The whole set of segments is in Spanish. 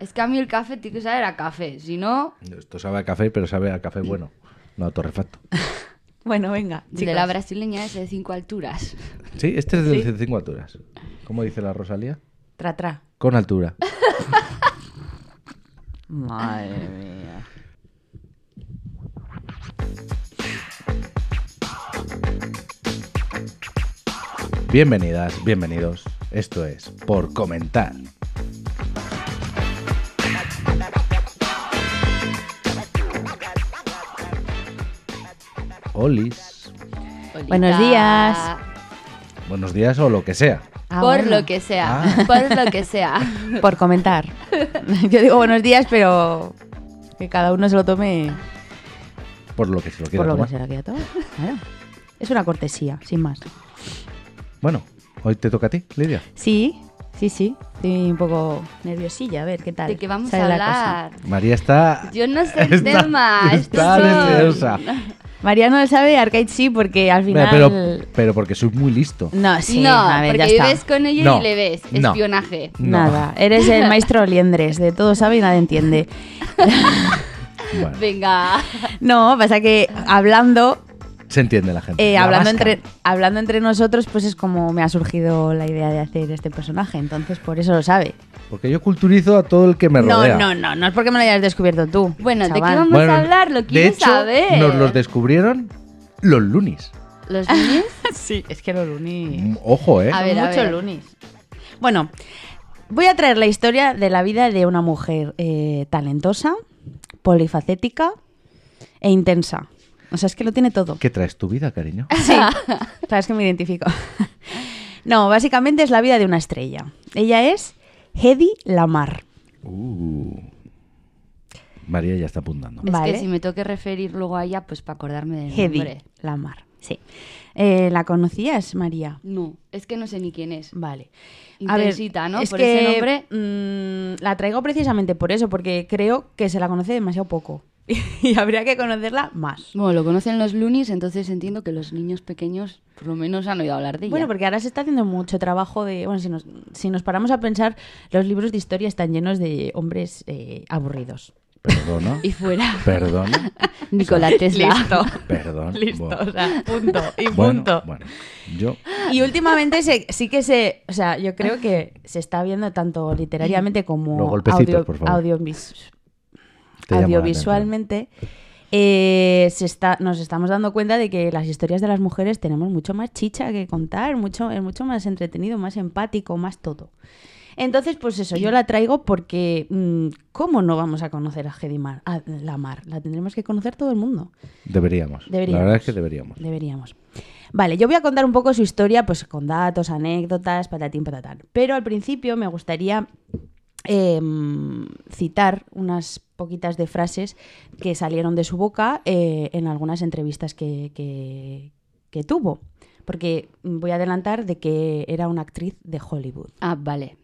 Es que a mí el café tiene que saber a café, si no, Esto sabe a café, pero sabe a café bueno, no a torrefacto. Bueno, venga. de chicos. la brasileña ese de cinco alturas. Sí, este es de 5 alturas. ¿Cómo dice la Rosalía? Tra, tra. Con altura. Madre mía. Bienvenidas, bienvenidos. Esto es Por Comentar. Olis. Buenos días. Buenos días o lo que sea. Ah, por bueno. lo que sea, Ah. por lo que sea. Por comentar. Yo digo buenos días, pero que cada uno se lo tome Por lo que se lo quiera por lo tomar. que se lo quiera tomar. Claro. Es una cortesía, sin más. Bueno, hoy te toca a ti, Lidia. Sí, sí, sí. Estoy un poco nerviosilla, a ver qué tal. ¿De qué vamos a hablar? María está... Yo no sé el Está- tema. está nerviosa. María no lo sabe, Arcade sí, porque al final... pero, pero porque soy muy listo. No, sí, no, a ver, ya porque está. vives con ella No, y le ves. no. Espionaje. No. Nada, eres el maestro liendres, de todo sabe y nada entiende. Bueno, Venga. No, pasa que hablando, se entiende la gente. eh, La hablando, vasca. entre, hablando entre nosotros, pues es como me ha surgido la idea de hacer este personaje, entonces por eso lo sabe. Porque yo culturizo a todo el que me No, rodea. no, no, no es porque me lo hayas descubierto tú. Bueno, ¿de qué chaval. vamos Bueno, a hablar? Lo de quiero hecho, saber. nos los descubrieron los lunis. ¿Los niños? Sí, es que los lunis... Mm, Ojo, ¿eh? A ver, a mucho ver. lunis. Bueno, voy a traer la historia de la vida de una mujer eh, talentosa, polifacética e intensa. O sea, es que lo tiene todo. ¿Qué traes tu vida, cariño? Sí, sabes que me identifico. No, básicamente es la vida de una estrella. Ella es Hedy Lamar. Uh. María ya está apuntando. Es Vale. que si me tengo que referir luego a ella, pues para acordarme del Hedy nombre. Lamar, sí. Eh, ¿La conocías, María? No, es que no sé ni quién es. Vale. Intensita, ¿no? Es Por que, ese nombre. mm, la traigo precisamente por eso, porque creo que se la conoce demasiado poco. y habría que conocerla más. Bueno, lo conocen los lunis, entonces entiendo que los niños pequeños por lo menos han oído hablar de ella. Bueno, porque ahora se está haciendo mucho trabajo de... Bueno, si nos, si nos paramos a pensar, los libros de historia están llenos de hombres eh, aburridos. Perdona. Y fuera. Perdona. Nikola Tesla. Listo. Perdón. Listo, Bueno. o sea, punto. Y Bueno, punto. bueno, yo Y últimamente se- sí que se... O sea, yo creo que se está viendo tanto literariamente como Los golpecitos, por favor. la audiovisualmente. eh, se está, nos estamos dando cuenta de que las historias de las mujeres tenemos mucho más chicha que contar, mucho, es mucho más entretenido, más empático, más todo. Entonces, pues eso, yo la traigo porque mm, ¿cómo no vamos a conocer a Hedy Mar- a Lamar? La tendremos que conocer todo el mundo. deberíamos. Deberíamos. La verdad es que deberíamos. Deberíamos. Vale, yo voy a contar un poco su historia, pues con datos, anécdotas, patatín, patatán. Pero al principio me gustaría em, citar unas poquitas de frases que salieron de su boca eh, en algunas entrevistas que, que- que tuvo. Porque voy a adelantar de que era una actriz de Hollywood. Ah, vale.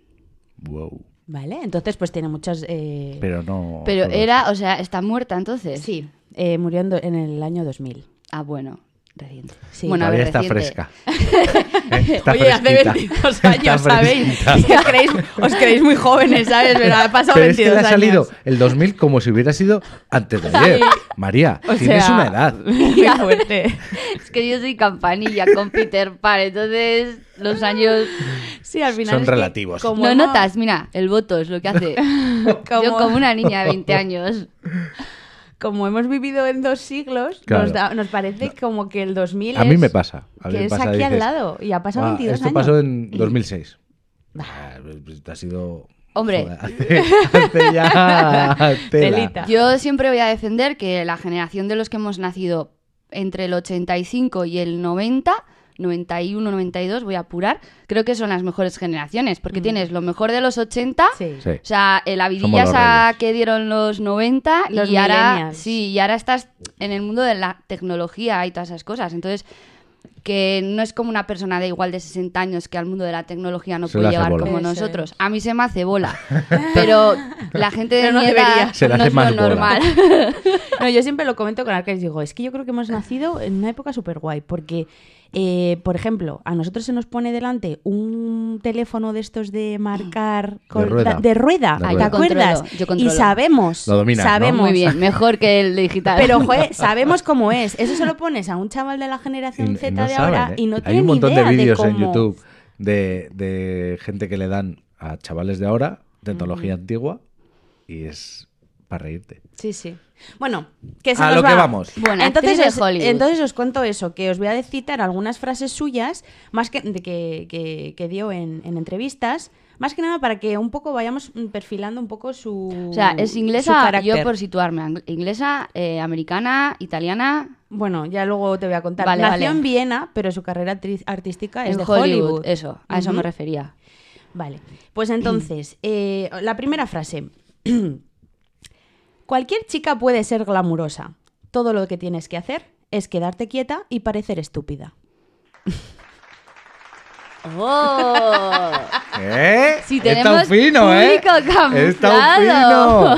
Wow. ¿Vale? Entonces, pues tiene muchas. eh, Pero no. Pero era, o sea, está muerta entonces. Sí, eh, murió en, en el año 2000. Ah, bueno, reciente. Sí. Bueno, a Todavía ver, está reciente. fresca. Eh, está Oye, hace fresquita. 22 Está años, ¿sabéis? os creéis, os creéis muy jóvenes, ¿sabes? Pero ha pasado Pero es que 22 le ha salido años. el 2000 como si hubiera sido antes de ayer. María, O tienes sea, una edad. Muy fuerte. Es que yo soy campanilla con Peter Pan, entonces los años... Sí, al final. Son es que relativos. como no notas, mira, el voto es lo que hace. Como- Yo como una niña de 20 años. Como hemos vivido en dos siglos, Claro. nos, da- nos parece como que el 2000 A mí me pasa. A mí que me es pasa, aquí al dices, lado y ha pasado "Ah, 22 Esto años. pasó en 2006. Ah, pues ha sido. Hombre. Joder, hace, hace ya. tela. Telita. Yo siempre voy a defender que la generación de los que hemos nacido entre el 85 y el 90, 91, 92, voy a apurar, creo que son las mejores generaciones, porque tienes lo mejor de los 80, Sí. Sí. o sea, la vidilla que dieron los 90 Los y ahora sí, y ahora estás en el mundo de la tecnología y todas esas cosas. Entonces, que no es como una persona de igual de 60 años que al mundo de la tecnología no Se puede llegar como Eso nosotros. es. A mí se me hace bola, pero la gente de no mi edad debería. Se no hace es más lo bola. normal. No, yo siempre lo comento con Arcais, digo, es que yo creo que hemos nacido en una época súper guay, porque Eh, por ejemplo, a nosotros se nos pone delante un teléfono de estos de marcar con- rueda. da- de rueda, De ¿te acuerdas? Controlo, yo y sabemos, Lo dominas, ¿no? sabemos, Muy bien, mejor que el digital. pero joder, sabemos cómo es. Eso se lo pones a un chaval de la generación Y- y Z no de saben, ahora ¿eh? y no Hay tiene un ni montón idea de vídeos en YouTube de, de gente que le dan a chavales de ahora tecnología antigua y es para reírte. Sí, sí. Bueno, que se A nos lo que va. vamos. Buena entonces, os, Hollywood. entonces os cuento eso, que os voy a citar algunas frases suyas, más que, de que, que- que dio en, en entrevistas, más que nada para que un poco vayamos perfilando un poco su O sea, es inglesa, yo por situarme, inglesa, eh, americana, italiana, Bueno, ya luego te voy a contar. Vale, Nació vale. en Viena, pero su carrera artística es en de Hollywood. Hollywood. Eso, a eso me refería. Vale, pues entonces, eh, la primera frase. Cualquier chica puede ser glamurosa. Todo lo que tienes que hacer es quedarte quieta y parecer estúpida. ¡Oh! ¿Eh? Si Está tenemos fino, ¿eh? público Está fino.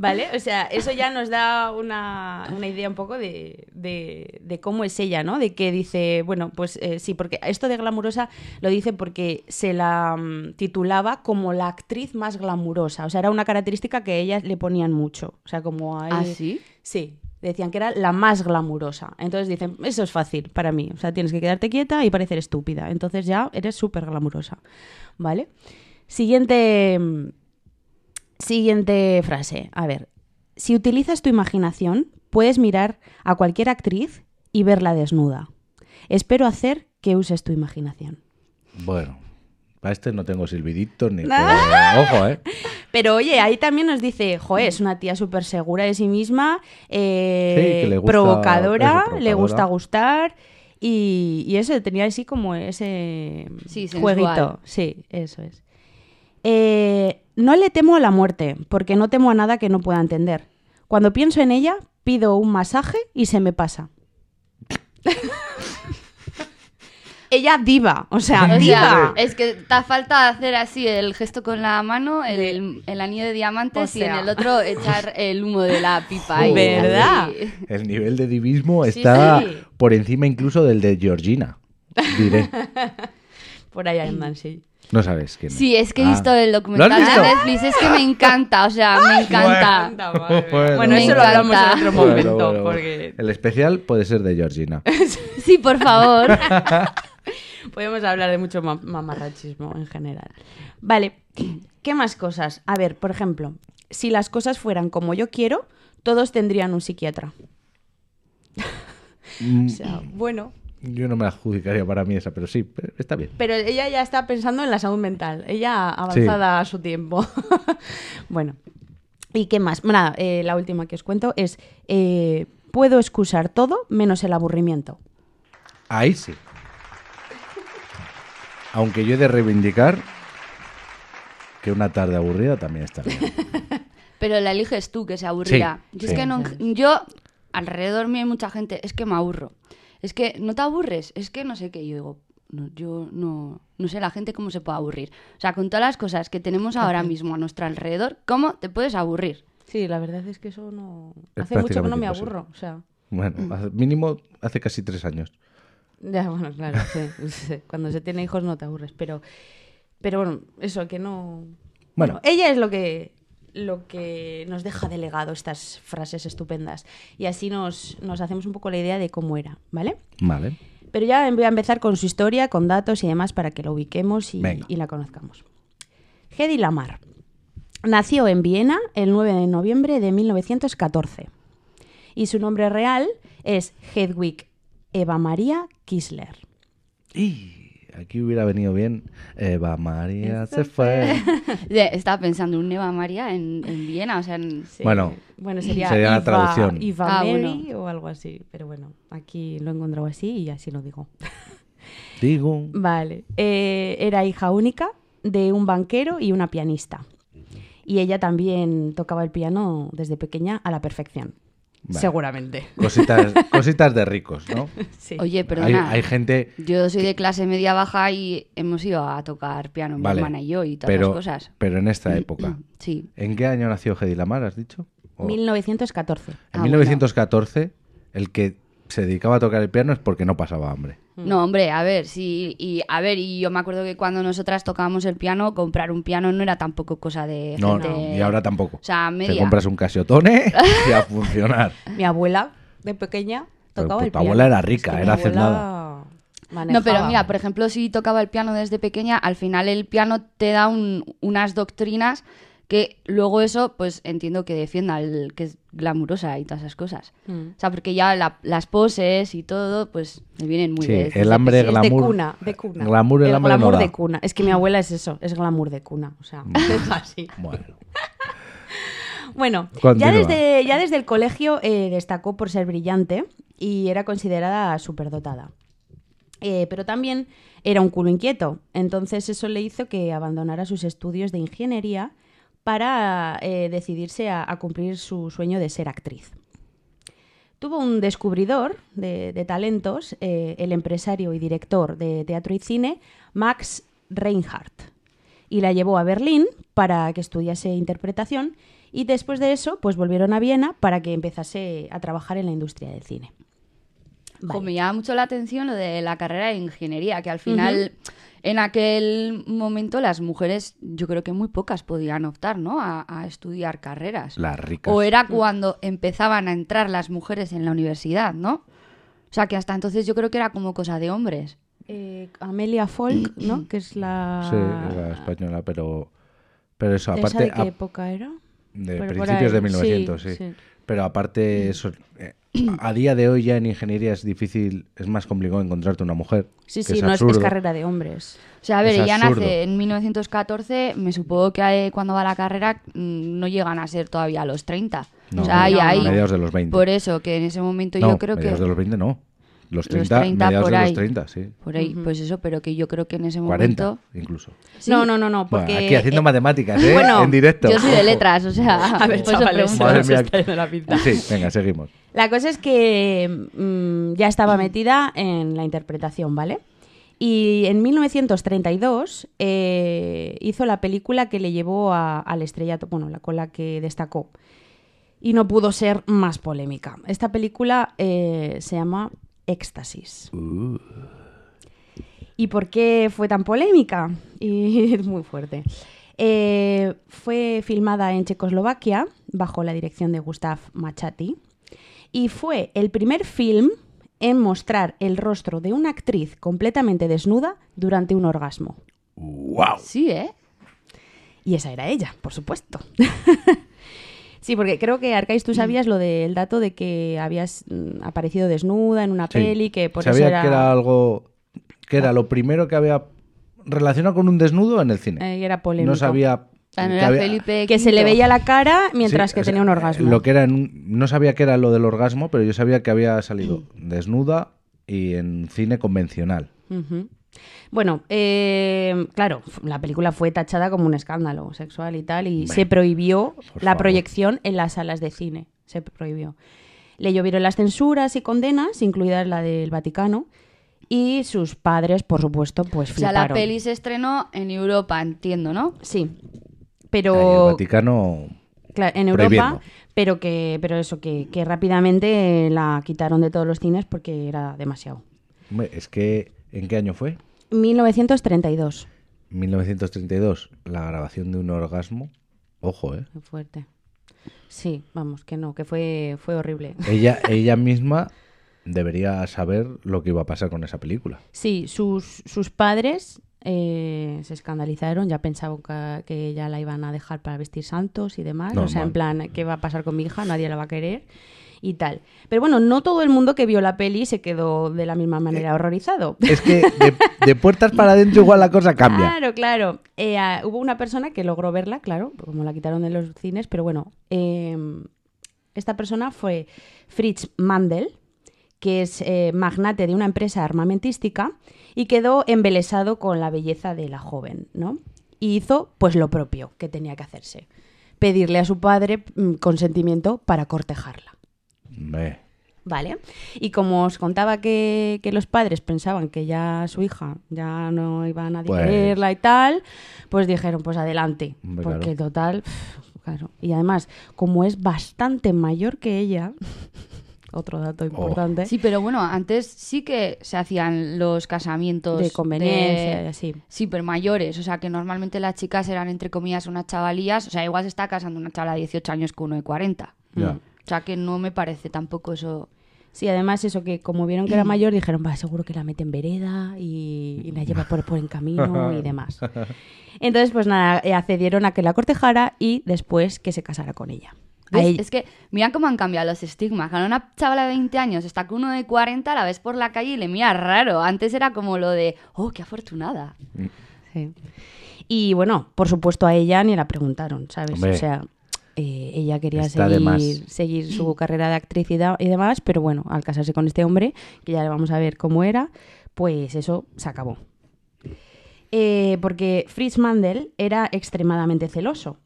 ¿Vale? O sea, eso ya nos da una, una idea un poco de, de- de cómo es ella, ¿no? De que dice, bueno, pues eh, sí, porque esto de glamurosa lo dice porque se la mm, titulaba como la actriz más glamurosa. O sea, era una característica que a ella le ponían mucho. O sea, como a ¿Ah, sí? Sí, decían que era la más glamurosa. Entonces dicen, eso es fácil para mí. O sea, tienes que quedarte quieta y parecer estúpida. Entonces ya eres súper glamurosa. ¿Vale? Siguiente. Siguiente frase. A ver. Si utilizas tu imaginación, puedes mirar a cualquier actriz y verla desnuda. Espero hacer que uses tu imaginación. Bueno, para este no tengo silbiditos ni... Ah. pero- Ojo, ¿eh? Pero oye, ahí también nos dice, joder, es una tía súper segura de sí misma, eh, Sí, que le gusta- provocadora, eso, le gusta gustar y, y eso, tenía así como ese Sí, jueguito. Sí, eso es. Eh, no le temo a la muerte, porque no temo a nada que no pueda entender. Cuando pienso en ella, pido un masaje y se me pasa. ella diva, o sea, O diva. sea, es que te falta hacer así el gesto con la mano, el, el anillo de diamantes O y en el otro echar el humo de la pipa. ahí, ¿Verdad? así. El nivel de divismo Sí, está sí. por encima incluso del de Georgina. Diré. Por ahí andan, sí. No sabes quién es. Sí, es que he Ah. visto el ¿Lo documental de visto? Netflix, es que me encanta, o sea, me encanta. Bueno. Bueno, Me eso lo hablamos en encanta. otro Bueno, momento, bueno, bueno. porque El especial puede ser de Georgina. Sí, por favor. podemos hablar de mucho ma- mamarrachismo en general. Vale, ¿qué más cosas? A ver, por ejemplo, si las cosas fueran como yo quiero, todos tendrían un psiquiatra. Mm, O sea, bueno, Yo no me la adjudicaría para mí esa, pero sí, pero está bien. pero ella ya está pensando en la salud mental, ella avanzada a su tiempo. bueno, ¿y qué más? Nada, eh, la última que os cuento es, eh, puedo excusar todo menos el aburrimiento. Ahí sí. Aunque yo he de reivindicar que una tarde aburrida también está bien. Pero la eliges tú, que se aburrirá. Sí, yo es sí. que no, yo, alrededor mío hay mucha gente, es que me aburro. Es que no te aburres, es que no sé qué. Yo digo, no, yo no, no sé la gente cómo se puede aburrir. O sea, con todas las cosas que tenemos ahora mismo a nuestro alrededor, ¿cómo te puedes aburrir? Sí, la verdad es que eso no... Es Hace mucho que no me imposible. aburro, o sea... Bueno, hace- mínimo hace casi tres años. Ya, bueno, claro, sí, sí. Cuando se tiene hijos no te aburres, pero, pero bueno, eso, que no... Bueno. Bueno, ella es lo que, lo que nos deja de legado estas frases estupendas y así nos, nos hacemos un poco la idea de cómo era, ¿vale? Vale. Pero ya voy a empezar con su historia, con datos y demás para que lo ubiquemos y, la conozcamos. Hedy Lamar nació en Viena el 9 de noviembre de 1914 y su nombre real es Hedwig Eva María Kisler. Y aquí hubiera venido bien. Eva María se fue. Estaba pensando un Eva María en, en Viena, o sea, en- Sí. Bueno, bueno sería, sería la traducción. Eva Ah, Mary o algo así, pero bueno, aquí lo he encontrado así y así lo digo. Digo. Vale. Eh, era hija única de un banquero y una pianista. Y ella también tocaba el piano desde pequeña a la perfección. Vale. Seguramente. Cositas, cositas de ricos, ¿no? Sí. Oye, perdona. hay gente. Yo soy de clase media baja y hemos ido a tocar piano, mi hermana y yo, y todas pero, las cosas. pero en esta época. Sí. ¿En qué año nació Hedy Lamar, has dicho? O- 1914. En Ah, 1914, el que se dedicaba a tocar el piano es porque no pasaba hambre. No, hombre, a ver, sí, y a ver, y yo me acuerdo que cuando nosotras tocábamos el piano, comprar un piano no era tampoco cosa de No, gente... no, y ahora tampoco. O sea, Te media. compras un Casiotone y a funcionar. Mi abuela, de pequeña, Pero tocaba tu el piano. abuela era rica, Es que era hacendada. No, pero manejaba. mira, por ejemplo, si tocaba el piano desde pequeña, al final el piano te da un- unas doctrinas que luego eso, pues entiendo que defienda el que es glamurosa y todas esas cosas. Mm. O sea, porque ya la- las poses y todo, pues me vienen muy Sí, bien. el hambre, Sí, es de cuna, de cuna. Glamour, el, hambre glamour da. de cuna. Es que mi abuela es eso, es glamour de cuna. O sea, es así. Bueno, Bueno, ya desde, ya desde el colegio eh, destacó por ser brillante y era considerada superdotada. Eh, pero también era un culo inquieto, entonces eso le hizo que abandonara sus estudios de ingeniería para eh, decidirse a, a cumplir su sueño de ser actriz. Tuvo un descubridor de, de talentos, eh, el empresario y director de teatro y cine, Max Reinhardt, y la llevó a Berlín para que estudiase interpretación y después de eso pues volvieron a Viena para que empezase a trabajar en la industria del cine. Vale. Jo, me llama mucho la atención lo de la carrera de ingeniería, que al final, en aquel momento, las mujeres, yo creo que muy pocas podían optar, ¿no? A, a estudiar carreras. las ricas. O era cuando empezaban a entrar las mujeres en la universidad, ¿no? O sea, que hasta entonces yo creo que era como cosa de hombres. Eh, Amelia Folk, ¿no? Que es la... Sí, era española, pero, pero eso, ¿Esa aparte... de qué a- época era? de Pero principios de 1900, sí. sí, sí. Pero aparte, eso, eh, a día de hoy ya en ingeniería es difícil, es más complicado encontrarte una mujer. Sí, que sí, no es, es absurdo. carrera de hombres. O sea, a ver, Es ella absurdo. nace en 1914, me supongo que eh, cuando va a la carrera mm, no llegan a ser todavía los 30. No, o sea, ahí, no, ahí. mediados de los 20. Por eso, que en ese momento no, yo creo que... mediados de los 20 no. Los Los 30, 30 mediados por de ahí. los 30, sí. Por ahí, pues eso, pero que yo creo que en ese 40 momento... incluso. Sí. No, no, no, no, Bueno, porque... aquí haciendo eh, matemáticas, ¿eh? bueno, en directo. Yo soy de letras, o sea... A ver, chavales. Madre mía. está la pinta. Sí, venga, seguimos. La cosa es que mm, ya estaba metida en la interpretación, ¿vale? Y en 1932 eh, hizo la película que le llevó a- al estrellato, bueno, la con la que destacó. Y no pudo ser más polémica. Esta película eh, se llama Éxtasis. ¿Y por qué fue tan polémica? Y es muy fuerte. Eh, fue filmada en Checoslovaquia bajo la dirección de Gustav Machati y fue el primer film en mostrar el rostro de una actriz completamente desnuda durante un orgasmo. ¡Wow! Sí, ¿eh? Y esa era ella, por supuesto. sí, porque creo que Arcais, tú sabías lo del dato de que habías mm, aparecido desnuda en una peli, que por Sabía eso era, que era algo. que era lo primero que había relacionado con un desnudo en el cine. eh, era polémico. no sabía. Que había- se le veía la cara mientras Sí, que tenía un orgasmo. Lo que era en un- no sabía que era lo del orgasmo, pero yo sabía que había salido desnuda y en cine convencional. Ujú. Bueno, eh, claro, la película fue tachada como un escándalo sexual y tal, y se prohibió la favor. proyección en las salas de cine. Se prohibió. Le llovieron las censuras y condenas, incluidas la del Vaticano, y sus padres, por supuesto, pues O sea, fliparon. la peli se estrenó en Europa, entiendo, ¿no? Sí, Ahí el pero Vaticano. En Europa, Prohibiendo. pero que, pero eso, que, que rápidamente la quitaron de todos los cines porque era demasiado. Hombre, es que. ¿En qué año fue? 1932. 1932. La grabación de un orgasmo. Ojo, ¿eh? Qué fuerte. Sí, vamos, que no, que fue, fue horrible. Ella, ella misma debería saber lo que iba a pasar con esa película. Sí, sus, sus padres eh, se escandalizaron, ya pensaban que, que ya la iban a dejar para vestir santos y demás. O sea, en Normal. plan, ¿qué va a pasar con mi hija? Nadie la va a querer y tal. Pero bueno, no todo el mundo que vio la peli se quedó de la misma manera horrorizado. Es que de, de puertas para adentro igual la cosa cambia. Claro, claro. Eh, ah, hubo una persona que logró verla, claro, como la quitaron de los cines, pero bueno, eh, esta persona fue Fritz Mandel, que es eh, magnate de una empresa armamentística y quedó embelesado con la belleza de la joven, ¿no? Y hizo pues lo propio que tenía que hacerse, pedirle a su padre mm, consentimiento para cortejarla. Vale. Y como os contaba que, que los padres pensaban que ya su hija ya no iba a nadie Pues- quererla y tal, pues dijeron, pues adelante. Porque claro. total, claro. Y además, como es bastante mayor que ella, otro dato importante. Sí, pero bueno, antes sí que se hacían los casamientos De conveniencia de- y así. Sí, pero mayores. O sea, que normalmente las chicas eran, entre comillas, unas chavalías. O sea, igual se está casando una chavala de 18 años con uno de 40. Ya. O sea, que no me parece tampoco eso... Sí, además eso que como vieron que era mayor dijeron, va, seguro que la mete en vereda y, y la lleva por, por en camino y demás. Entonces, pues nada, eh, accedieron a que la cortejara y después que se casara con ella- Es que mira cómo han cambiado los estigmas. Cuando una chavala de 20 años está con uno de 40, la ves por la calle y le mira raro. Antes era como lo de, oh, qué afortunada. Sí. Y bueno, por supuesto a ella ni la preguntaron, ¿sabes? Hombre. o sea, eh, ella quería Está seguir, seguir su carrera de actriz y, da- y demás, pero bueno, al casarse con este hombre, que ya le vamos a ver cómo era, pues eso se acabó. Eh, porque Fritz Mandel era extremadamente celoso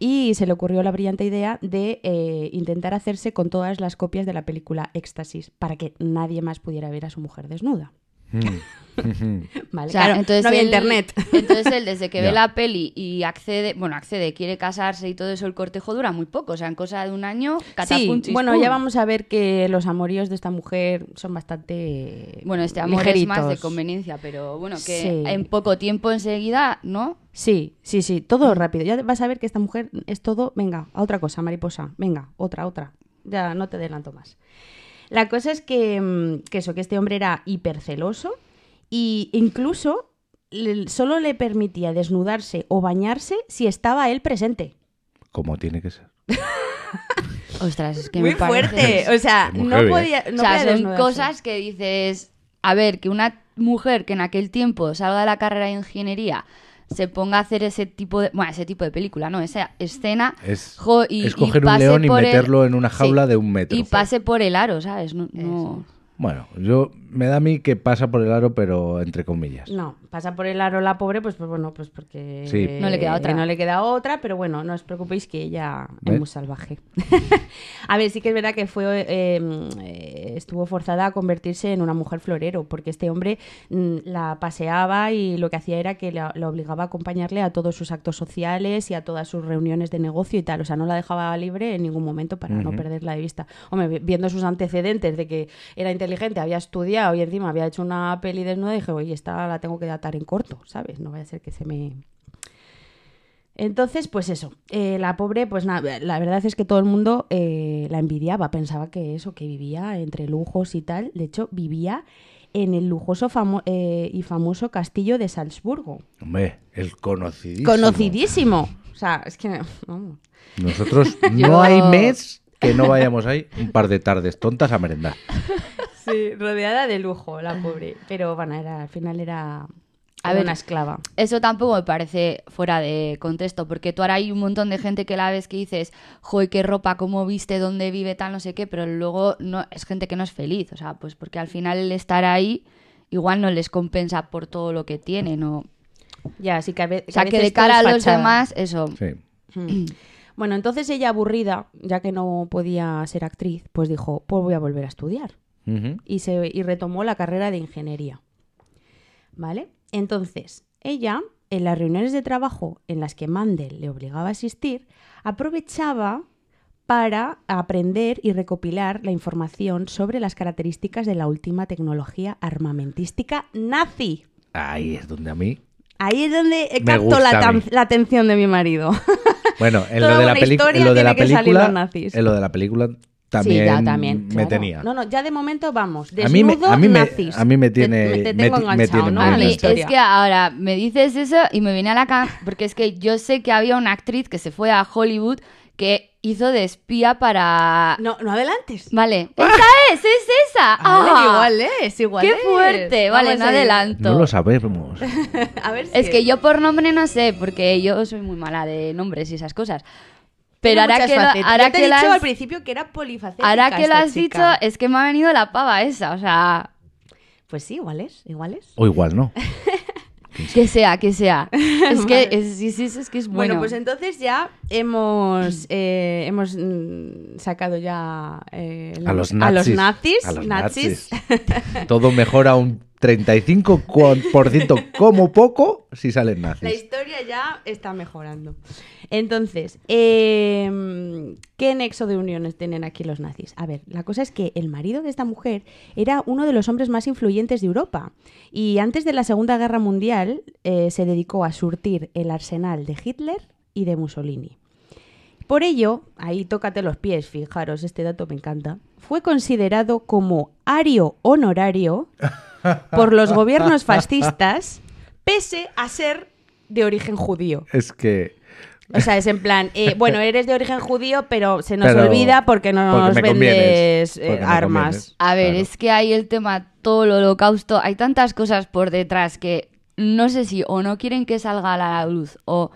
y se le ocurrió la brillante idea de eh, intentar hacerse con todas las copias de la película Éxtasis para que nadie más pudiera ver a su mujer desnuda. Mm. Vale, O sea, claro, entonces no había él- internet. Entonces él, desde que ve la peli y accede, bueno, accede, quiere casarse y todo eso, el cortejo dura muy poco. O sea, en cosa de un año, Sí, bueno, ya vamos a ver que los amoríos de esta mujer son bastante Bueno, este amor es más de conveniencia, pero bueno, que Sí. en poco tiempo enseguida, ¿no? Sí, sí, sí, todo rápido. Ya vas a ver que esta mujer es todo, venga, a otra cosa, mariposa, venga, otra, otra. Ya no te adelanto más. La cosa es que, mm, que eso, que este hombre era hiperceloso y incluso solo le permitía desnudarse o bañarse si estaba él presente. Como tiene que ser. Ostras, es que Muy me parece... fuerte, o sea, no heavy, ¿eh? podía, no o sea, podía son cosas que dices, a ver, que una mujer que en aquel tiempo salga de la carrera de ingeniería se ponga a hacer ese tipo de, bueno, ese tipo de película, no, esa escena Es, jo, y, es y coger un león y el- meterlo en una jaula Sí, de un metro. y pase por el aro, ¿sabes? No, no- Bueno, yo me da a mí que pasa por el aro, pero entre comillas. No, pasa por el aro la pobre, pues, pues bueno, pues porque Sí. No le queda otra. No le queda otra, pero bueno, no os preocupéis que ella ¿Ves? es muy salvaje. a ver, sí que es verdad que fue eh, eh, estuvo forzada a convertirse en una mujer florero, porque este hombre mm, la paseaba y lo que hacía era que la, la obligaba a acompañarle a todos sus actos sociales y a todas sus reuniones de negocio y tal. O sea, no la dejaba libre en ningún momento para no perderla de vista. Hombre, vi- viendo sus antecedentes de que era inteligente, había estudiado y encima había hecho una peli desnuda, dije, oye, esta la tengo que datar en corto, ¿sabes? No vaya a ser que se me... Entonces, pues eso, eh, la pobre, pues nada, la verdad es que todo el mundo eh, la envidiaba, pensaba que eso, que vivía entre lujos y tal, de hecho vivía en el lujoso famo- eh, y famoso castillo de Salzburgo. Hombre, el conocidísimo. Conocidísimo. O sea, es que... vamos. Nosotros Yo- no hay mes que no vayamos ahí un par de tardes tontas a merendar. Sí, rodeada de lujo, la pobre. Pero bueno, era, al final era, A ver, una esclava. Eso tampoco me parece fuera de contexto, porque tú ahora hay un montón de gente que la ves que dices, joder, qué ropa, cómo viste, dónde vive, tal, no sé qué, pero luego no es gente que no es feliz, o sea, pues porque al final el estar ahí igual no les compensa por todo lo que tienen, o, Ya, así que a ve- o sea, a que de veces todo cara a los fachada. demás, eso, Sí. Mm. Bueno, entonces ella aburrida, ya que no podía ser actriz, pues dijo, pues voy a volver a estudiar. Y, se, y retomó la carrera de ingeniería. ¿Vale? Entonces, ella, en las reuniones de trabajo en las que Mandel le obligaba a asistir, aprovechaba para aprender y recopilar la información sobre las características de la última tecnología armamentística nazi. Ahí es donde a mí. Ahí es donde capto la, atención de mi marido. Bueno, en lo de la, en lo de la tiene que salir película. los nazis. En lo de la película también, sí, ya, también. me claro. tenía. No, no, ya de momento vamos. A mí me- Desnudo, a mí me- nazis. a mí me Te- tiene- Te, me tengo me enganchado, tiene ¿no? A mí es que ahora me dices eso y me viene a la cabeza, porque es que yo sé que había una actriz que se fue a Hollywood que hizo de espía para... No, no adelantes. Vale, esa es, es esa. Vale, ¡Ah! igual es, igual ¡Qué es. fuerte! Vale, Vamos no adelanto. No lo sabemos. A ver si Es que yo por nombre no sé, porque yo soy muy mala de nombres y esas cosas. Pero ahora que, lo, ahora te que he dicho al principio que era polifacética ahora que lo has dicho, es que me ha venido la pava esa. O sea, Pues sí, igual es, igual es. O igual no. que sea, que sea. Es que es, sí, sí, es que es Bueno, bueno. pues entonces ya hemos, eh, hemos mm, sacado ya eh, A los a los nazis. nazis. A los nazis. nazis. Todo mejora un 35% como poco si salen La nazis. historia ya está mejorando. Entonces, eh, ¿qué nexo de uniones tienen aquí los nazis? A ver, la cosa es que el marido de esta mujer era uno de los hombres más influyentes de Europa y antes de la Segunda Guerra Mundial eh, se dedicó a surtir el arsenal de Hitler y de Mussolini. Por ello, ahí tócate los pies, fijaros, este dato me encanta, fue considerado como ario honorario por los gobiernos fascistas, pese a ser de origen judío. Es que O sea, es en plan, eh, bueno, eres de origen judío, pero se nos Pero- olvida porque no nos vendes eh, armas. A ver, Claro. es que hay el tema, todo el holocausto, hay tantas cosas por detrás que no sé si o no quieren que salga a la luz o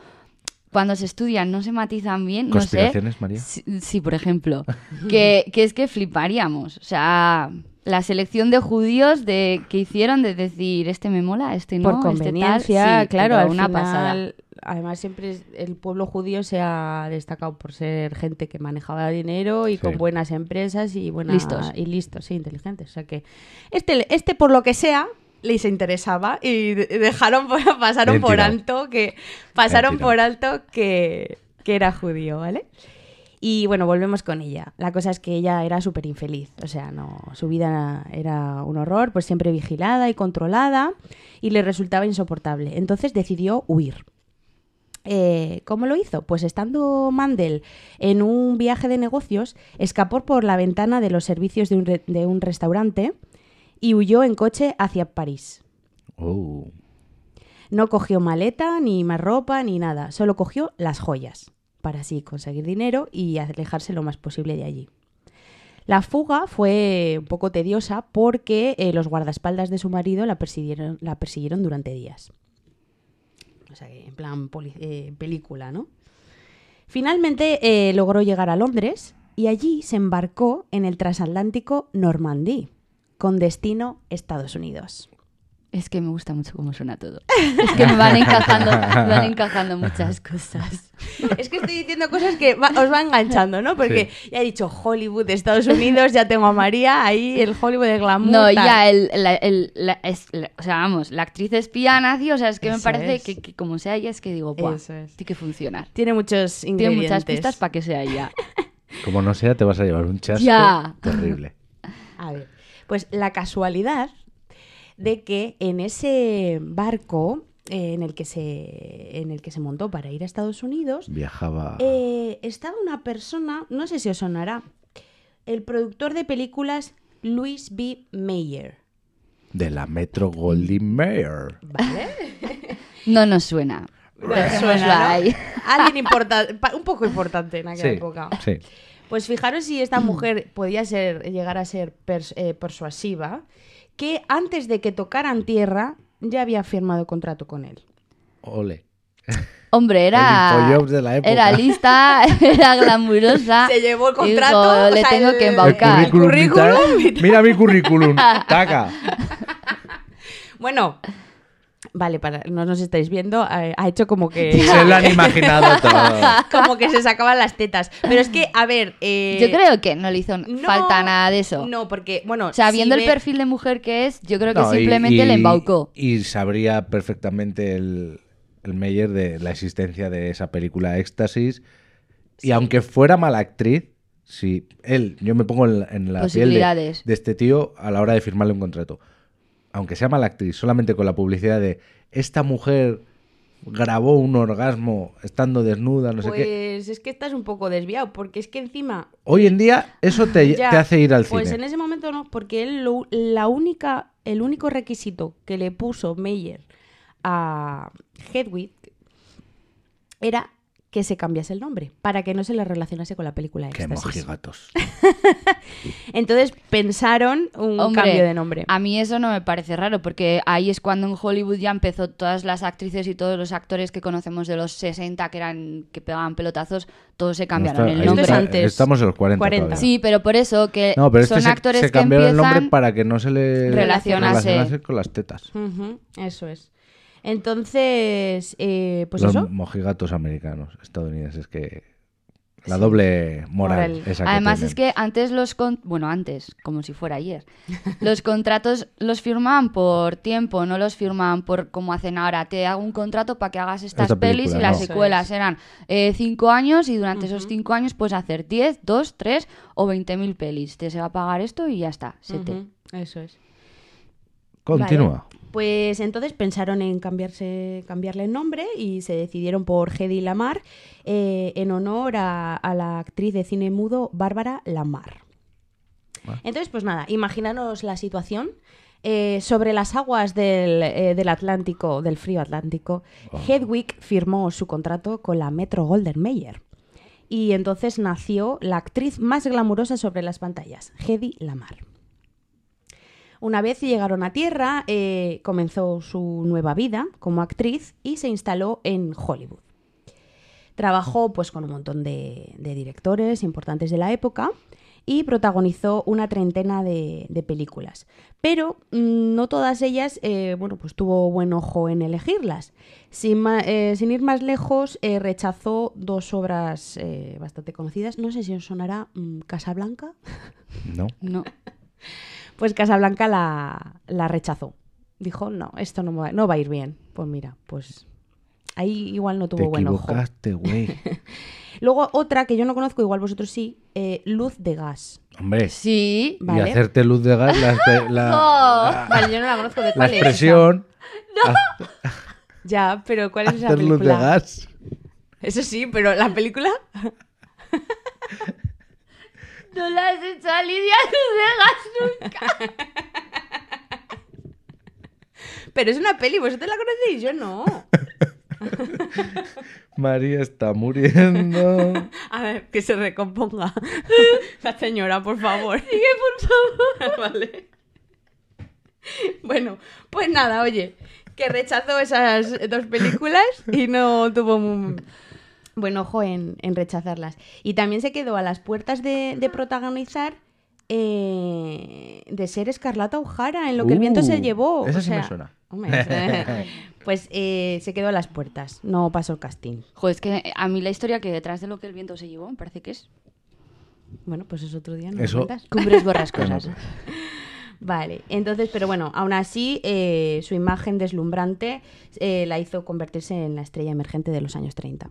cuando se estudian no se matizan bien, no sé. ¿Conspiraciones, María? Sí, sí, por ejemplo. que, que es que fliparíamos. O sea, la selección de judíos de que hicieron de decir, este me mola, este no, Por este tal. conveniencia, Sí, claro, al una final, pasada. además siempre el pueblo judío se ha destacado por ser gente que manejaba dinero y Sí. con buenas empresas y buenas Listos. y listos, sí, inteligentes. O sea que este, este por lo que sea les interesaba y de- dejaron por- pasaron Bien por tirado. alto que pasaron por alto que, que era judío, ¿vale? Y bueno, volvemos con ella. La cosa es que ella era súper infeliz. O sea, no, su vida era un horror, pues siempre vigilada y controlada y le resultaba insoportable. Entonces decidió huir. Eh, ¿Cómo lo hizo? Pues estando Mandel en un viaje de negocios, escapó por la ventana de los servicios de un, re- de un restaurante y huyó en coche hacia París. Oh. No cogió maleta, ni más ropa, ni nada. Solo cogió las joyas para así conseguir dinero y alejarse lo más posible de allí. La fuga fue un poco tediosa porque eh, los guardaespaldas de su marido la persiguieron, durante días. O sea, en plan eh, película, ¿no? Finalmente eh, logró llegar a Londres y allí se embarcó en el transatlántico Normandí, con destino Estados Unidos. Es que me gusta mucho cómo suena todo. Es que me van encajando, me van encajando muchas cosas. Es que estoy diciendo cosas que va- os va enganchando, ¿no? Porque ya he dicho Hollywood, Estados Unidos, ya tengo a María, ahí el Hollywood de glamour. No, tal. ya, el, el- la- es- la- o sea, vamos, la actriz espía nazi, o sea, es que me parece es. que, que como sea ella, es que digo, ¡buah! Eso es. Tiene que funcionar. Tiene muchos Tiene ingredientes. muchas pistas para que sea ella. Como no sea, te vas a llevar un chasco Ya. terrible. A ver, pues la casualidad de que en ese barco eh, en, el que se, en el que se montó para ir a Estados Unidos Viajaba. eh, estaba una persona, no sé si os sonará, el productor de películas Louis B. Mayer. De la Metro Goldwyn Mayer. ¿Vale? No nos suena. Suena, ahí. Alguien importante, un poco importante en aquella Sí, época. sí. Pues fijaros si esta mujer podía ser, llegar a ser pers- eh, persuasiva, que antes de que tocaran tierra ya había firmado contrato con él. Ole. Hombre, era. De la época. Era lista, era glamurosa. Se llevó el Dijo, contrato, o le sea, tengo el- que el El embaucar. currículum. Mira mi currículum. Taca. Bueno, vale, para no nos estáis viendo, eh, ha hecho como que Se lo han imaginado todo. como que se sacaban las tetas. Pero es que, a ver, eh, Yo creo que no le hizo no- falta nada de eso. No, porque, bueno, O sea, si viendo el ve- perfil de mujer que es, yo creo que No, simplemente y- le embaucó. Y sabría perfectamente el, el Meyer de la existencia de esa película Éxtasis. Y aunque fuera mala actriz, si él, yo me pongo en, la- en la piel de, de este tío a la hora de firmarle un contrato. Aunque sea mala actriz, solamente con la publicidad de esta mujer grabó un orgasmo estando desnuda, no sé Pues qué. es que estás un poco desviado, porque es que encima Hoy en día eso te, Ya, te hace ir al Pues cine. en ese momento no, porque él lo- la única, el único requisito que le puso Meyer a Hedwig era que se cambiase el nombre, para que no se le relacionase con la película Qué Éxtasis. mojigatos. Entonces pensaron un Hombre, cambio de nombre. A mí eso no me parece raro, porque ahí es cuando en Hollywood ya empezó todas las actrices y todos los actores que conocemos de los 60 que eran que pegaban pelotazos, todos se cambiaron No, está- el nombre. Está- antes. Estamos en los 40. 40. todavía. Sí, pero por eso que No, pero son este se, actores se que empiezan el nombre para que no se le Relacionase. relacionase con las tetas. Eso es. Entonces, eh, pues Los eso. mojigatos americanos, estadounidenses, que la doble moral, Moral. esa que Además es que antes los con- bueno antes como si fuera ayer los contratos los firmaban por tiempo no los firmaban por como hacen ahora te hago un contrato para que hagas estas Esta pelis y las no. Secuelas eran eh, cinco años y durante esos cinco años puedes hacer 10, 2, 3 o 20 mil pelis te se va a pagar esto y ya está sete. Ujú, Eso es. Continúa. Vale. Pues entonces pensaron en cambiarse, cambiarle el nombre y se decidieron por Hedy Lamar eh, en honor a, a la actriz de cine mudo Bárbara Lamar. Entonces, pues nada, imaginaros la situación. Eh, sobre las aguas del, eh, del Atlántico, del frío Atlántico, Hedwig firmó su contrato con la Metro Golden Mayer. Y entonces nació la actriz más glamurosa sobre las pantallas, Hedy Lamar. Una vez llegaron a Tierra, eh, comenzó su nueva vida como actriz y se instaló en Hollywood. Trabajó pues, con un montón de, de directores importantes de la época y protagonizó una treintena de, de películas. Pero mm, no todas ellas, eh, bueno, pues tuvo buen ojo en elegirlas. Sin, ma- eh, sin ir más lejos, eh, rechazó dos obras eh, bastante conocidas. No sé si os sonará mm, Casablanca. ¿No? no Pues Casablanca la, la rechazó. Dijo, no, esto no va, no va a ir bien. Pues mira, pues ahí igual no tuvo Te buen ojo. equivocaste, güey. Luego otra que yo no conozco, igual vosotros sí, eh, Luz de Gas. Hombre, sí y hacerte luz de gas, la, la- Vale, yo no la conozco de la cuál es expresión, Ya, pero ¿cuál es esa hacer luz de película? gas. Eso sí, pero la película... no la has hecho a Lidia Luz de gas nunca Pero es una peli, vosotros la conocéis, yo no. María está muriendo. A ver, que se recomponga. La señora, por favor. Sigue, por favor vale. Bueno, pues nada, oye, que rechazó esas dos películas y no tuvo mu- buen ojo en, en rechazarlas. Y también se quedó a las puertas de, de protagonizar eh, de ser Escarlata O'Hara en lo que el viento se Uh, llevó. esa o sí me suena. hombre, pues eh, se quedó a las puertas, no pasó el casting. Joder, es que a mí la historia que detrás de lo que el viento se llevó me parece que es Bueno, pues es otro día, ¿no? Eso- cuentas? cumbres borrascosas Vale, entonces, pero bueno, aún así, eh, su imagen deslumbrante eh, la hizo convertirse en la estrella emergente de los años 30.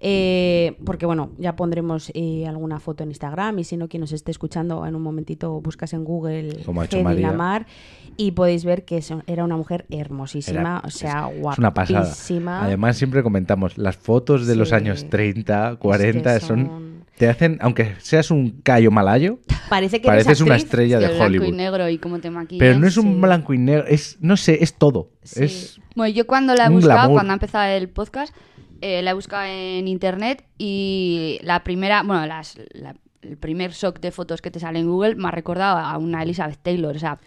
Eh, porque bueno, ya pondremos eh, alguna foto en Instagram y si no, quien nos esté escuchando en un momentito, buscas en Google Como ha hecho Hedy María. Lamar y podéis ver que eso- era una mujer hermosísima, Era- o sea, es- guapísima. Es una pasada. Además, siempre comentamos, las fotos de los años 30, 40 son... son- Te hacen, aunque seas un callo malayo, Parece que eres pareces una actriz. estrella de el blanco y Hollywood. negro y cómo te maquillan Pero no es un sí. blanco y negro, es, no sé, es todo. Sí. Es Bueno, yo cuando la he buscado, glamour. cuando ha empezado el podcast, eh, la he buscado en internet y la primera, bueno, las, la- el primer shock de fotos que te sale en Google me ha recordado a una Elizabeth Taylor, o sea,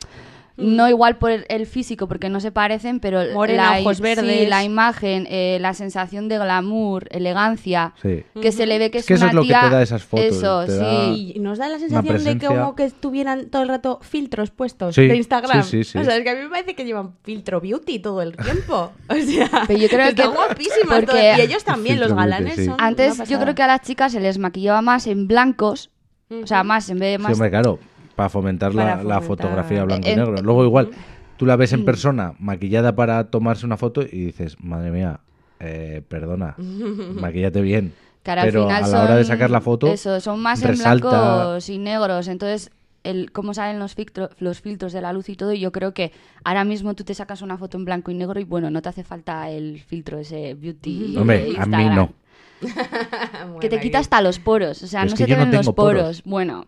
no igual por el- físico porque no se parecen, pero Morena, la, ojos sí, verdes. la imagen, eh, la sensación de glamour, elegancia, Sí. que se le ve que es, Es que eso una es lo que tía- te da esas fotos, Eso, te sí. da- Y nos da la sensación de que como que tuvieran todo el rato filtros puestos Sí, de Instagram. sí, sí, sí. O sea, es que a mí me parece que llevan filtro beauty todo el tiempo. O sea, Pero yo creo están que- guapísimas porque-. Y ellos también, los beauty, galanes sí. son Antes yo creo que a las chicas se les maquillaba más en blancos, o sea, más en vez de Sí, más hombre, claro, para fomentar, la, Para la fomentar. fotografía blanco y negro. Luego igual, tú la ves en persona maquillada para tomarse una foto y dices, madre mía, eh, perdona, maquillate bien. Al Pero final a la hora de sacar la foto, Eso, son más en blancos y negros. Entonces, el cómo salen los, filtro- los filtros de la luz y todo, yo creo que ahora mismo tú te sacas una foto en blanco y negro y bueno, no te hace falta el filtro ese beauty. de Hombre, a mí no. Que te quita hasta los poros. O sea, Es no se te no los poros. poros. Bueno,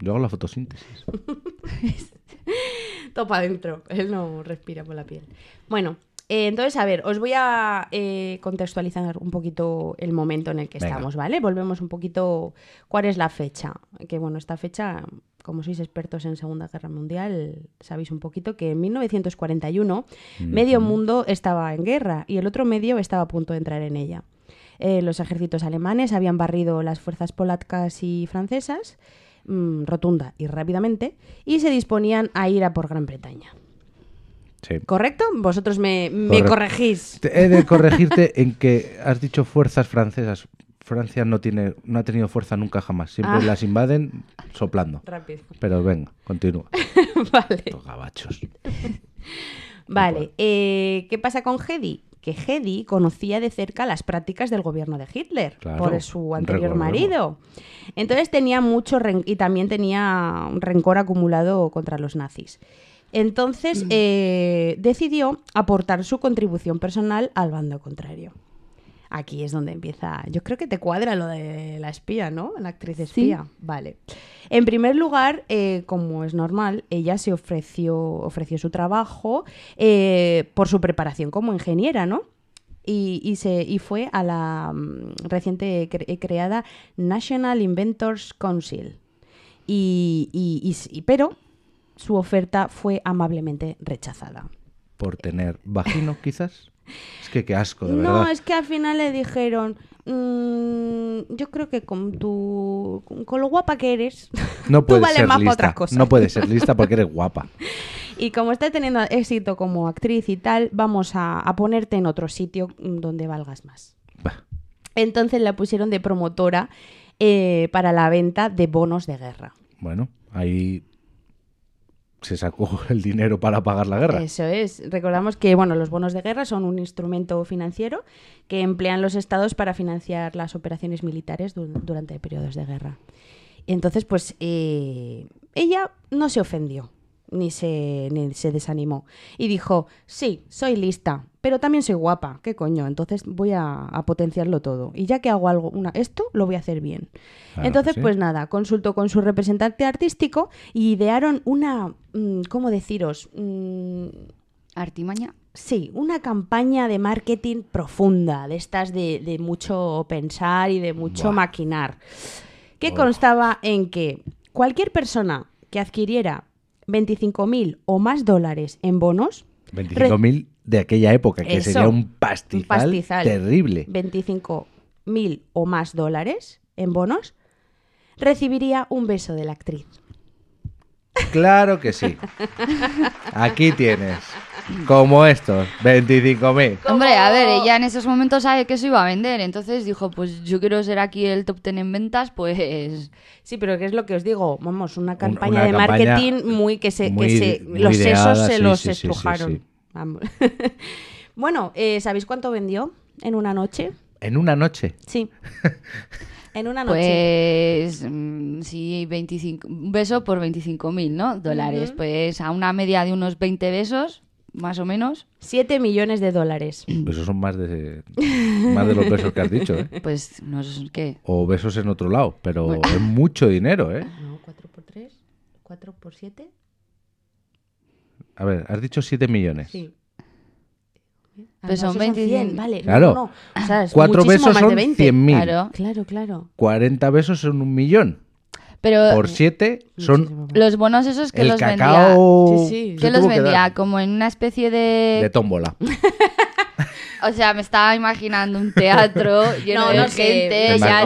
Yo hago la fotosíntesis. Topa adentro. Él no respira por la piel. Bueno, eh, entonces, a ver, os voy a eh, contextualizar un poquito el momento en el que Venga. estamos, ¿vale? Volvemos un poquito. ¿Cuál es la fecha? Que bueno, esta fecha, como sois expertos en Segunda Guerra Mundial, sabéis un poquito que en 1941 medio mundo estaba en guerra y el otro medio estaba a punto de entrar en ella. Eh, los ejércitos alemanes habían barrido las fuerzas polacas y francesas mm, rotunda y rápidamente y se disponían a ir a por Gran Bretaña. Sí. ¿Correcto? Vosotros me, me corregís. Te- He de corregirte en que has dicho fuerzas francesas. Francia no tiene, no ha tenido fuerza nunca jamás. Siempre Ah. las invaden soplando. Rápido. Pero venga, continúa. vale. Los gabachos. Vale. eh, ¿Qué pasa con Hedy? Que Hedy conocía de cerca las prácticas del gobierno de Hitler Claro, por su anterior recordemos. marido. Entonces tenía mucho y también tenía un rencor acumulado contra los nazis. Entonces eh, decidió aportar su contribución personal al bando contrario. Aquí es donde empieza. Yo creo que te cuadra lo de la espía, ¿no? La actriz espía. Vale. En primer lugar, eh, como es normal, ella se ofreció, ofreció su trabajo eh, por su preparación como ingeniera, ¿no? Y, y se, y fue a la mm, reciente cre- creada National Inventors Council. Y, y- y s- y- pero su oferta fue amablemente rechazada. Por tener vagino, quizás. Es que qué asco, de No, verdad. es que al final le dijeron, "Mm, yo creo que con tu con lo guapa que eres, No tú vales ser más para lista. otras cosas. No puedes ser lista porque eres guapa. y como estás teniendo éxito como actriz y tal, vamos a, a ponerte en otro sitio mm, donde valgas más. Bah, Entonces la pusieron de promotora eh, para la venta de bonos de guerra. Bueno, ahí se sacó el dinero para pagar la guerra. Eso es. Recordamos que bueno, los bonos de guerra son un instrumento financiero que emplean los estados para financiar las operaciones militares du- durante periodos de guerra. Entonces, pues eh, ella no se ofendió ni se, ni se desanimó y dijo, sí, soy lista, pero también soy guapa, ¿qué coño? Entonces voy a, a potenciarlo todo. Y ya que hago algo, una, esto lo voy a hacer bien. Claro Entonces, sí. pues nada, consultó con su representante artístico y idearon una, mm, ¿cómo deciros? Mm, Artimaña. Sí, una campaña de marketing profunda, de estas de, de mucho pensar y de mucho Buah. maquinar, que Oh. constaba en que cualquier persona que adquiriera 25.000 o más dólares en bonos, 25.000 de aquella época, que Eso, sería un pastizal, un pastizal. terrible. 25.000 o más dólares en bonos, recibiría un beso de la actriz. Claro que sí. Aquí tienes. Como estos, 25.000. Hombre, a ver, ella en esos momentos sabe que eso iba a vender, entonces dijo, pues yo quiero ser aquí el top ten en ventas, pues Sí, pero ¿qué es lo que os digo? Vamos, una Un- campaña una de campaña marketing muy que se, que se los ideada, sesos se sí, los sí, sí, sí, estrujaron. sí. Vamos. bueno, eh, ¿sabéis cuánto vendió en una noche? En una noche. Sí. en una noche. Pues mm, sí, 25, un beso por 25.000, ¿no? Dólares. Ujú. Pues a una media de unos 20 besos, más o menos. 7 millones de dólares. Esos son más de, más de los besos que has dicho, ¿eh? Pues no sé qué. O besos en otro lado, pero Bueno. es mucho dinero, ¿eh? No, 4 por 3, 4 por 7. A ver, has dicho 7 millones. Sí. Ah, Pues son esos 25. vale. Claro. no, no. O sea, es Cuatro besos más son de 20. 100.000. Claro. Claro, claro. 40 besos son un millón. Pero Por 7 son los bonos esos que el los vendía. cacao. Sí, sí. Que se los vendía como en una especie de... de tómbola. O sea, me estaba imaginando un teatro lleno No, de no gente, ya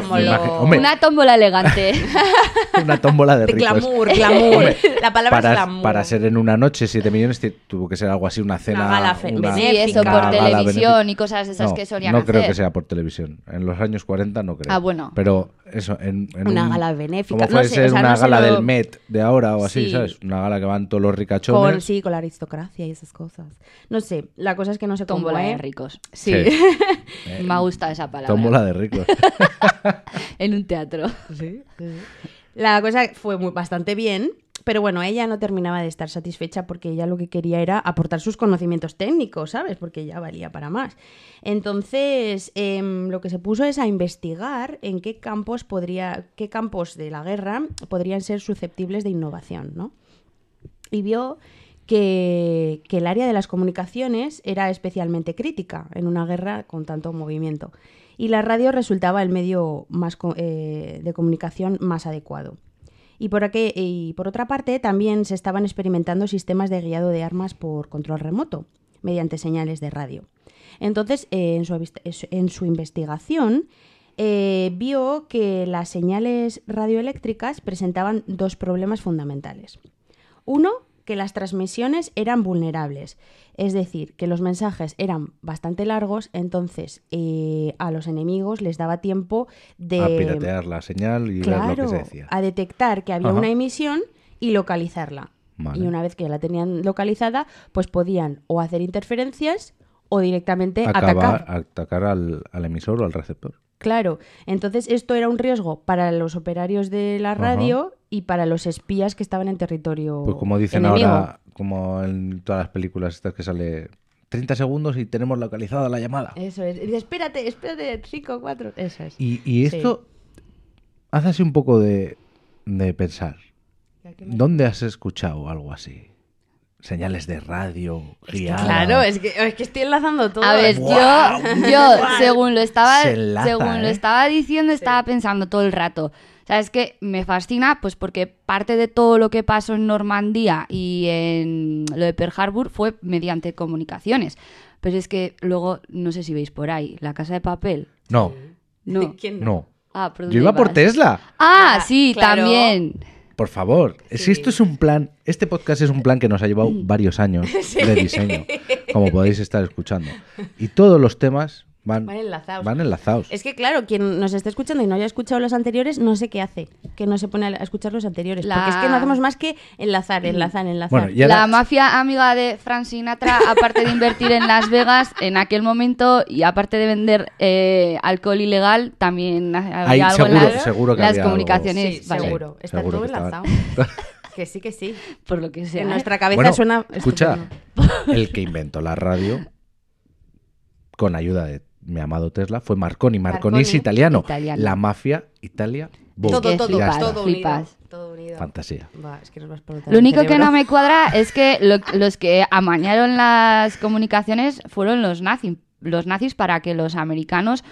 hombre. Una tómbola elegante. Una tómbola de De ricos. glamour, glamour. La palabra es Para, glamour. para ser en una noche 7 millones tuvo que ser algo así, una cena. gala una- sí, benéfica. eso, una por gala televisión benéfica. y cosas de esas no, que solían no hacer. creo que sea por televisión. En los años 40 no creo. Ah, bueno. Pero eso, en, en Una un- gala benéfica, Como no puede sé, ser o sea, una no gala lo- del Met de ahora o así, Sí. ¿sabes? Una gala que van todos los ricachones. Con, sí, con la aristocracia y esas cosas. No sé, la cosa es que no sé cómo Tómbola de es. ricos. Sí. Sí. Me gusta esa palabra. Tómbola de ricos. En un teatro. La cosa fue muy, bastante bien, pero bueno, ella no terminaba de estar satisfecha porque ella lo que quería era aportar sus conocimientos técnicos, ¿sabes? Porque ya valía para más. Entonces, em, lo que se puso es a investigar en qué campos podría, qué campos de la guerra podrían ser susceptibles de innovación, ¿no? y vio que, el área de las comunicaciones era especialmente crítica en una guerra con tanto movimiento. Y la radio resultaba el medio más eh, de comunicación más adecuado. Y por, aquel- y por otra parte, también se estaban experimentando sistemas de guiado de armas por control remoto, mediante señales de radio. Entonces, eh, en, su, en su investigación, eh, vio que las señales radioeléctricas presentaban dos problemas fundamentales. Uno, que las transmisiones eran vulnerables. Es decir, que los mensajes eran bastante largos, entonces eh, a los enemigos les daba tiempo de... A piratear la señal y ver lo que se decía. a detectar que había Ajá. una emisión y localizarla. Vale. Y una vez que la tenían localizada, pues podían o hacer interferencias o directamente Acabar, atacar. atacar al, al emisor o al receptor. Claro, entonces esto era un riesgo para los operarios de la radio y para los espías que estaban en territorio Pues como dicen enemigo. ahora, como en todas las películas estas que sale 30 segundos y tenemos localizada la llamada. Eso es. Dice, espérate, espérate, 5, 4. Eso es. Y, y Sí. esto hace así un poco de, de pensar. ¿Dónde has escuchado algo así? Señales de radio. Claro, es que, es que estoy enlazando todo. A ver, yo, yo según lo estaba, Se enlaza, según lo ¿eh? estaba diciendo, estaba pensando todo el rato. O sea, es que me fascina, pues porque parte de todo lo que pasó en Normandía y en lo de Pearl Harbor fue mediante comunicaciones. Pero es que luego, no sé si veis por ahí, la casa de papel. No, No. ¿Quién no? no. Ah, ¿por Yo iba por? Tesla. Ah, Ah, sí, claro. también. Por favor, si esto es un plan, este podcast es un plan que nos ha llevado varios años de diseño, como podéis estar escuchando. Y todos los temas van, Van enlazados. van enlazados. Es que claro, quien nos está escuchando y no haya escuchado los anteriores, no sé qué hace, que no se pone a escuchar los anteriores. La- Porque es que no hacemos más que enlazar, enlazar, enlazar. Bueno, La mafia amiga de Frank Sinatra, aparte de invertir en Las Vegas en aquel momento y aparte de vender eh, alcohol ilegal, también había Ahí algo en seguro- las, seguro que las había algo. comunicaciones. Sí, vale, seguro. Está seguro todo enlazado. que sí, que sí. Por lo que sea. en ¿eh? nuestra cabeza Bueno, suena. escucha, estupendo. el que inventó la radio con ayuda de mi amado Tesla fue Marconi. Marconi, es italiano. Italiano. La mafia, Italia, boom. Todo, todo, flipas, todo flipas. unido. Todo unido. Fantasía. Va, es que nos vas por otra Lo único que no me cuadra es que lo- los que amañaron las comunicaciones fueron los nazis, los nazis para que los americanos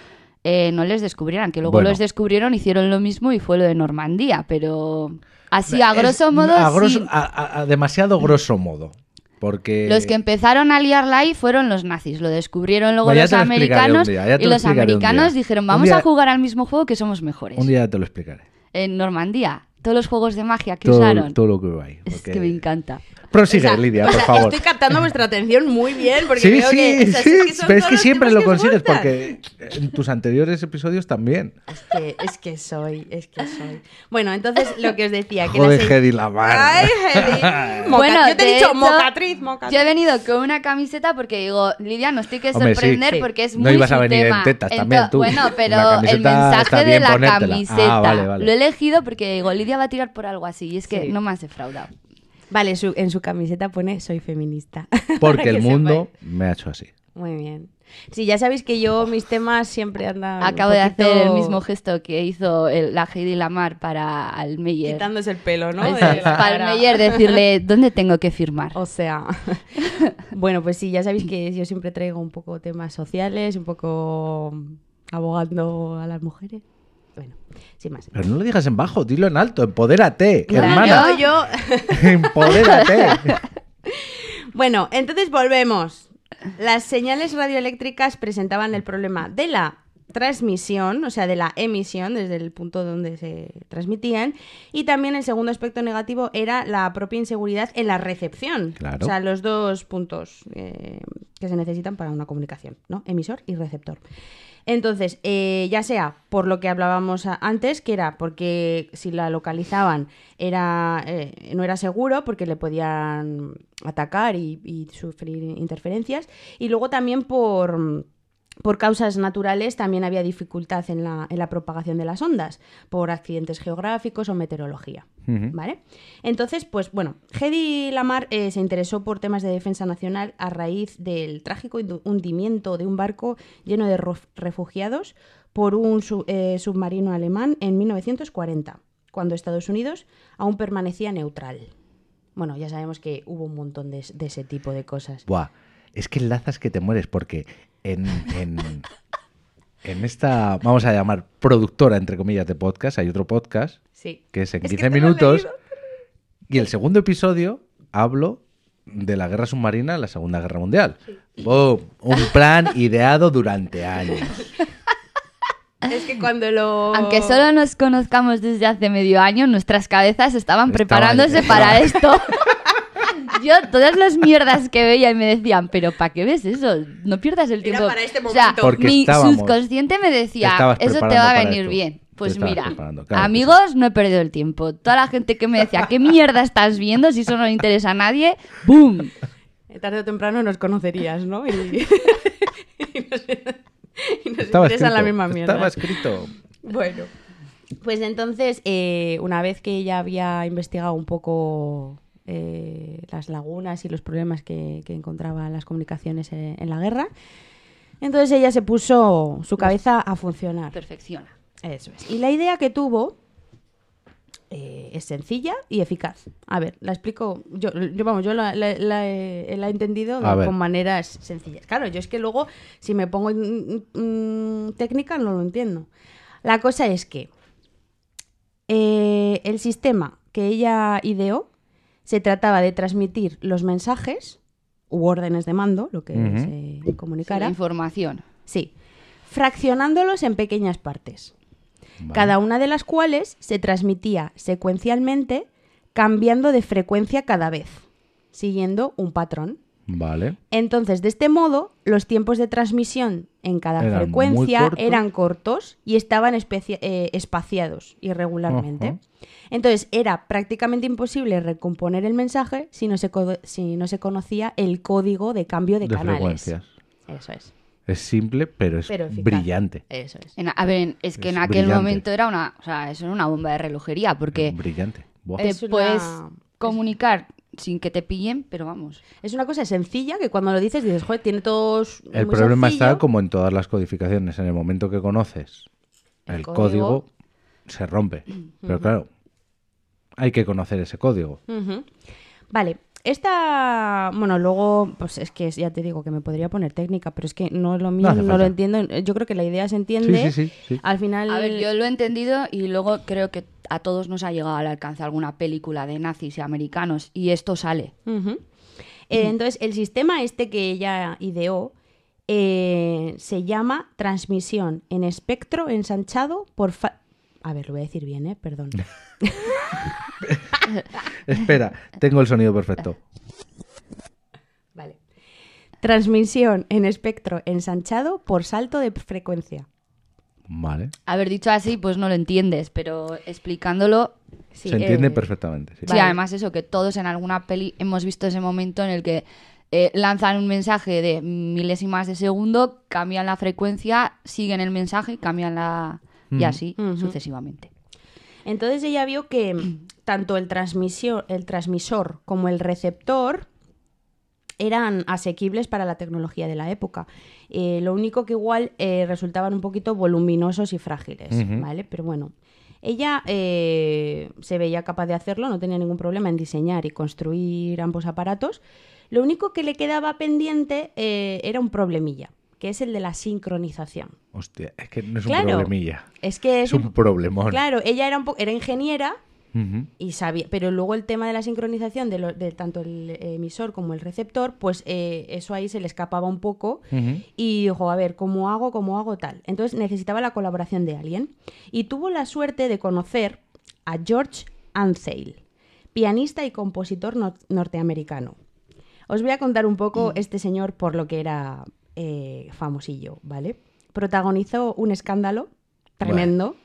eh, no les descubrieran, que luego Bueno. los descubrieron, hicieron lo mismo y fue lo de Normandía, pero así a Es- grosso modo a grosso- sí. a- a- a demasiado grosso modo. Porque Los que empezaron a liarla ahí fueron los nazis. Lo descubrieron luego los lo americanos día, y lo los americanos dijeron vamos día- a jugar al mismo juego que somos mejores. un día te lo explicaré. En Normandía, todos los juegos de magia que Todo, usaron. todo lo que ahí. Es que me encanta. Prosigue, O sea, Lidia, o por sea, favor. Estoy captando vuestra atención muy bien porque Sí, veo sí, que, o sea, sí, es que son pero es que siempre lo que consigues gustan. porque en tus anteriores episodios también. Es que, es que soy, es que soy. Bueno, entonces lo que os decía, que Joder, la Hedy Lamar. Ay, Hedy. Bueno, yo te he dicho hecho, mocatriz, mocatriz. Yo he venido con una camiseta porque digo, Lidia, nos tiene que Hombre, sí. sorprender Sí. porque es No muy ibas a venir en tema. tetas Ento- también, tú. Bueno, pero La camiseta el mensaje de la ponértela. camiseta Ah, vale, vale. lo he elegido porque digo, Lidia va a tirar por algo así y es que Sí. no me has defraudado. Vale, su- en su camiseta pone soy feminista. Porque el mundo sepáis. me ha hecho así. Muy bien. Sí, ya sabéis que yo mis temas siempre andan. un Acabo de hacer el mismo gesto que hizo el- la Heidi Lamar para Almeyer. Quitándose el pelo, ¿no? Pues, De para. Almeyer decirle, ¿dónde tengo que firmar? O sea, bueno, pues sí, ya sabéis que yo siempre traigo un poco temas sociales, un poco abogando a las mujeres. Bueno, sin más. Pero no lo digas en bajo, dilo en alto. Empodérate, Claro, hermana. Yo, yo, Empodérate. Bueno, entonces volvemos. Las señales radioeléctricas presentaban el problema de la transmisión, o sea, de la emisión desde el punto donde se transmitían, y también el segundo aspecto negativo era la propia inseguridad en la recepción. Claro. O sea, los dos puntos eh, que se necesitan para una comunicación, ¿no? Emisor y receptor. Entonces, eh, ya sea por lo que hablábamos antes, que era porque si la localizaban era, eh, no era seguro porque le podían atacar y sufrir interferencias, y luego también por, por causas naturales también había dificultad en la, en la propagación de las ondas, por accidentes geográficos o meteorología. ¿Vale? Entonces, pues bueno, Hedy Lamar eh, se interesó por temas de defensa nacional a raíz del trágico hundimiento de un barco lleno de refugiados por un su- eh, submarino alemán en 1940, cuando Estados Unidos aún permanecía neutral. Bueno, ya sabemos que hubo un montón de, de ese tipo de cosas. Buah, es que enlazas que te mueres porque en, en, en esta, vamos a llamar productora, entre comillas, de podcast, hay otro podcast Sí. que es en Es que 15 te lo he minutos. Y el segundo episodio hablo de la guerra submarina en la Segunda Guerra Mundial. ¡Bum! Un plan ideado durante años. Es que cuando lo... Aunque solo nos conozcamos desde hace medio año, nuestras cabezas estaban Estaban- preparándose estaban- para esto. Yo, todas las mierdas que veía y me decían, pero ¿para qué ves eso? No pierdas el Era tiempo. para este O sea, mi subconsciente me decía, eso te va a venir esto. bien. Pues mira, claro amigos, no he perdido el tiempo. Toda la gente que me decía, ¿qué mierda estás viendo? Si eso no le interesa a nadie, ¡boom! Tarde o temprano nos conocerías, ¿no? Y, y nos, y nos Estaba interesa la escrito, misma mierda. Estaba escrito. Bueno, pues entonces, eh, una vez que ella había investigado un poco eh, las lagunas y los problemas que, que encontraban las comunicaciones eh, en la guerra, entonces ella se puso su cabeza a funcionar. Perfecciona. Eso es. Y la idea que tuvo eh, es sencilla y eficaz. A ver, la explico. Yo, yo vamos, yo la, la- la he, la he entendido A ver. con maneras sencillas. Claro, yo es que luego, si me pongo en- en técnica, no lo entiendo. La cosa es que eh, el sistema que ella ideó se trataba de transmitir los mensajes u órdenes de mando, lo que se La comunicara. información. Sí, fraccionándolos en pequeñas partes Vale. cada una de las cuales se transmitía secuencialmente cambiando de frecuencia cada vez, siguiendo un patrón. Vale. Entonces, de este modo, los tiempos de transmisión en cada Eran frecuencia cortos. eran cortos y estaban eh, espaciados irregularmente. Entonces, era prácticamente imposible recomponer el mensaje si no se, co- si no se conocía el código de cambio de, De canales. frecuencias. Eso es. Es simple, pero es Pero brillante. Eso es. En- a ver, es que Es en aquel brillante. momento era una, o sea, eso era una bomba de relojería, porque Brillante. Te una- puedes comunicar sin que te pillen, pero vamos. Es una cosa sencilla que cuando lo dices dices, joder, tiene todos. El muy problema sencillo". está como en todas las codificaciones. En el momento que conoces El el, código. código, se rompe. Pero claro, hay que conocer ese código. Vale, esta, bueno, luego, pues es que ya te digo que me podría poner técnica, pero es que no es lo mío, no, lo entiendo. Yo creo que la idea se entiende. Sí, sí, sí, sí. Al final, A ver, yo lo he entendido y luego creo que a todos nos ha llegado al alcance alguna película de nazis y americanos y esto sale. Eh, entonces, el sistema este que ella ideó eh, se llama transmisión en espectro ensanchado por... fa- A ver, lo voy a decir bien, ¿eh? Perdón. Espera, tengo el sonido perfecto. Vale. Transmisión en espectro ensanchado por salto de frecuencia. Vale. Haber dicho así, pues no lo entiendes, pero explicándolo, Sí, Se entiende eh, perfectamente. sí. sí, Vale. además eso, que todos en alguna peli hemos visto ese momento en el que eh, lanzan un mensaje de milésimas de segundo, cambian la frecuencia, siguen el mensaje, cambian la... y Ujú. así sucesivamente. Entonces ella vio que tanto el, transmisor, el transmisor como el receptor eran asequibles para la tecnología de la época. Eh, lo único que igual eh, resultaban un poquito voluminosos y frágiles. ¿vale? Pero bueno, ella eh, se veía capaz de hacerlo, no tenía ningún problema en diseñar y construir ambos aparatos. Lo único que le quedaba pendiente era un problemilla, que es el de la sincronización. Hostia, es que no es un problemilla. Es que Es un problemón. Claro, ella era, un era ingeniera y sabía, pero luego el tema de la sincronización de, lo- de tanto el emisor como el receptor, pues eh, eso ahí se le escapaba un poco y dijo, a ver, ¿cómo hago? ¿Cómo hago tal? Entonces necesitaba la colaboración de alguien y tuvo la suerte de conocer a George Ansale, pianista y compositor no- norteamericano. Os voy a contar un poco este señor por lo que era eh, famosillo, ¿vale? Protagonizó un escándalo tremendo.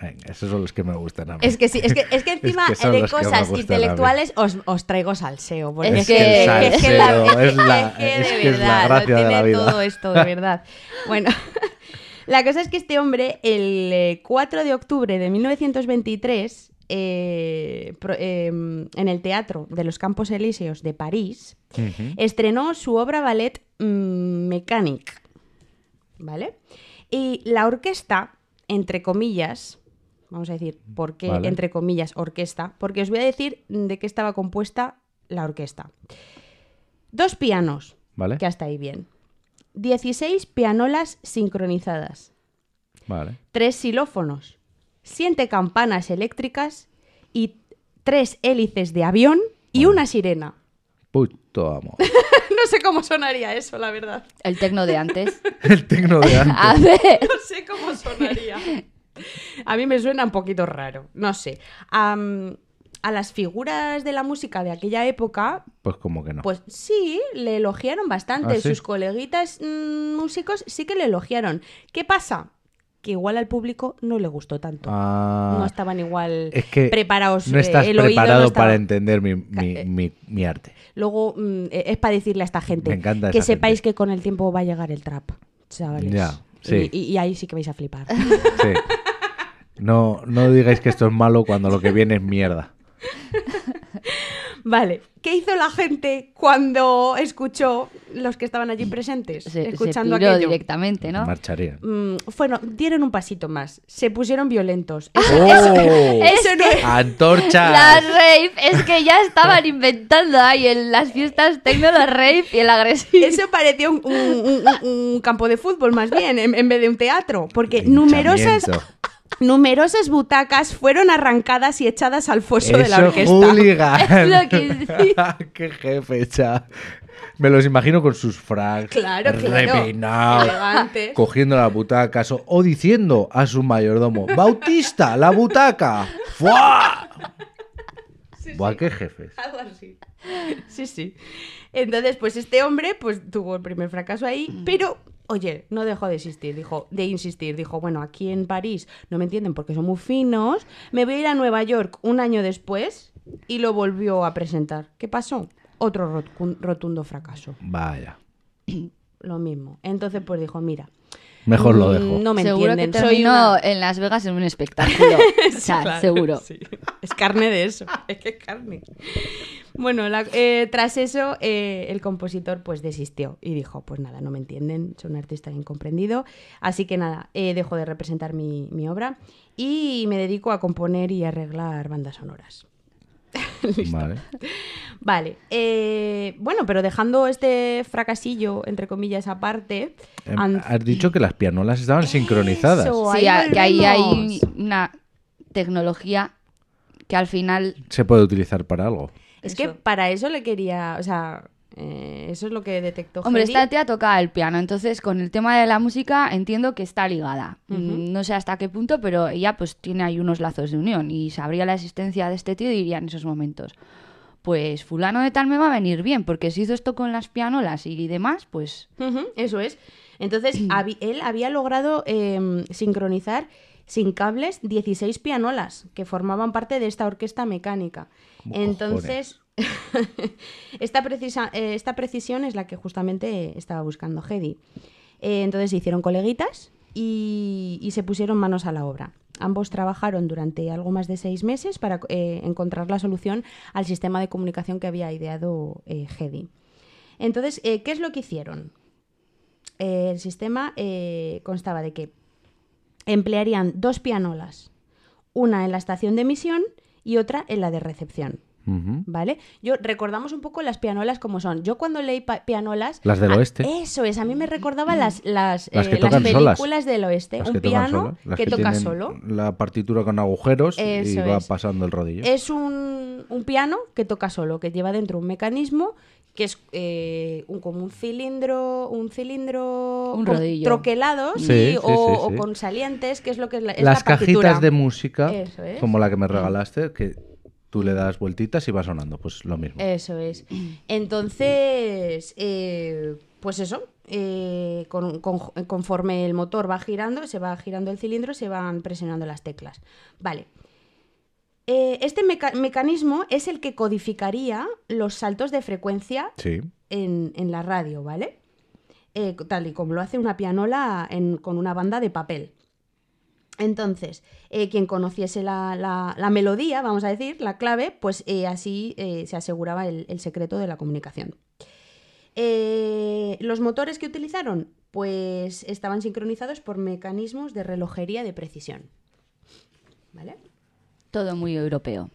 Venga, esos son los que me gustan a mí. Es que sí, es que, es que encima que de cosas intelectuales os, os traigo salseo. porque Es es, que que, el es que la- es es que- la- es que es de que es la verdad, lo gracia de la tiene vida. todo esto, de verdad. Bueno, la cosa es que este hombre, el eh, 4 de octubre de 1923, eh, pro- eh, en el Teatro de los Campos Elíseos de París, estrenó su obra ballet mm, Mécanique. ¿Vale? Y la orquesta, entre comillas, vamos a decir, ¿por qué Vale. entre comillas orquesta? Porque os voy a decir de qué estaba compuesta la orquesta. Dos pianos, Vale. que hasta ahí bien. 16 pianolas sincronizadas. Vale. Tres xilófonos. Siete campanas eléctricas y tres hélices de avión y una sirena. Puto amo. no sé cómo sonaría eso, la verdad. El tecno de antes. El tecno de antes. A ver, No sé cómo sonaría. A mí me suena un poquito raro, no sé. A las figuras de la música de aquella época, Pues como que no. pues sí, le elogiaron bastante. ¿Ah, sí? Sus coleguitas mm, músicos sí que le elogiaron. ¿Qué pasa? Que igual al público no le gustó tanto. Ah, no estaban igual es que preparados. no eh, estás el oído no preparado estaba- para entender mi, mi- eh, mi- mi arte. Luego mm, eh, es para decirle a esta gente Me que sepáis que con el tiempo va a llegar el trap, chavales. Ya, sí. Y, y- y ahí sí que vais a flipar. Sí. No, no digáis que esto es malo cuando lo que viene es mierda. vale, ¿qué hizo la gente cuando escuchó los que estaban allí presentes? Se, se escuchando piró aquello. directamente, ¿no? Marcharía. Mm, bueno, dieron un pasito más. Se pusieron violentos. ¡Oh! Eso no es- ¡Antorchas! Las rave, es que ya estaban inventando ahí en las fiestas tecno los rave y el agresivo. Eso parecía un, un- un- un campo de fútbol más bien, en, en vez de un teatro, porque numerosas. Numerosas butacas fueron arrancadas y echadas al foso de la orquesta. hooligan. Es lo que. ¡Qué jefe, cha! Me los imagino con sus frags, Claro, claro. repeinados, Elegantes. cogiendo la butaca o diciendo a su mayordomo, ¡Bautista, la butaca! ¡Fua! Buah, qué jefes. Algo así. Sí, sí. Entonces, pues este hombre pues tuvo el primer fracaso ahí, Mm. pero oye, no dejó de insistir, dijo, de insistir, dijo, bueno, aquí en París no me entienden porque son muy finos, me voy a ir a Nueva York un año después y lo volvió a presentar. ¿Qué pasó? Otro rot- rotundo fracaso. Vaya. Lo mismo. Entonces, pues dijo, mira, Mejor lo mm, dejo. No me seguro entienden. que soy una- en Las Vegas en un espectáculo. o sea, Claro, seguro. sí. Es carne de eso. Es que es carne. Bueno, la- eh, tras eso, eh, el compositor pues desistió y dijo, pues nada, no me entienden, soy un artista incomprendido, así que nada, eh, dejo de representar mi, mi obra y me dedico a componer y arreglar bandas sonoras. Vale. Vale, eh, bueno, pero dejando este fracasillo, entre comillas, aparte... Em, Has dicho que las pianolas estaban sincronizadas. Sí, ahí que ahí hay una tecnología que al final Se puede utilizar para algo. Es que para eso le quería, o sea, eh, eso es lo que detectó Hombre, Hedy. esta tía toca el piano, entonces con el tema de la música entiendo que está ligada. Mm, No sé hasta qué punto, pero ella pues tiene ahí unos lazos de unión y sabría la existencia de este tío y diría en esos momentos, pues fulano de tal me va a venir bien, porque si hizo esto con las pianolas y demás, pues eso es. Entonces, él había logrado eh, sincronizar sin cables 16 pianolas que formaban parte de esta orquesta mecánica. Entonces, esta, eh, esta precisión es la que justamente estaba buscando Hedy. Eh, entonces se hicieron coleguitas y, se pusieron manos a la obra. Ambos trabajaron durante algo más de seis meses para eh, encontrar la solución al sistema de comunicación que había ideado Hedy. Entonces, ¿qué es lo que hicieron? El sistema constaba de que emplearían dos pianolas, una en la estación de emisión y otra en la de recepción. ¿Vale? Yo recordamos un poco las pianolas como son. Yo cuando leí pianolas. Las del a- oeste. Eso es, a mí me recordaba las, las, Las eh, que las tocan solas. películas del oeste. Las un que tocan piano solas, las que, toca solo. La partitura con agujeros y va es. pasando el rodillo. Es un, un piano que toca solo, que lleva dentro un mecanismo que es eh, un, como un cilindro, un cilindro Un con rodillo. troquelado, Sí, sí, sí, o, sí, o sí. con salientes, que es lo que es la, es Las la cajitas de música, Eso es. como la que me regalaste, que tú le das vueltitas y va sonando, pues lo mismo. Eso es. Entonces, eh, pues eso, eh, con- con- conforme el motor va girando, se va girando el cilindro, se van presionando las teclas. Vale. Eh, este meca- mecanismo es el que codificaría los saltos de frecuencia Sí. en, en la radio, ¿vale? Eh, tal y como lo hace una pianola en- con una banda de papel. Entonces, eh, quien conociese la, la- la melodía, vamos a decir, la clave, pues eh, así eh, se aseguraba el, el secreto de la comunicación. Los motores que utilizaron, pues estaban sincronizados por mecanismos de relojería de precisión. ¿Vale? todo muy europeo.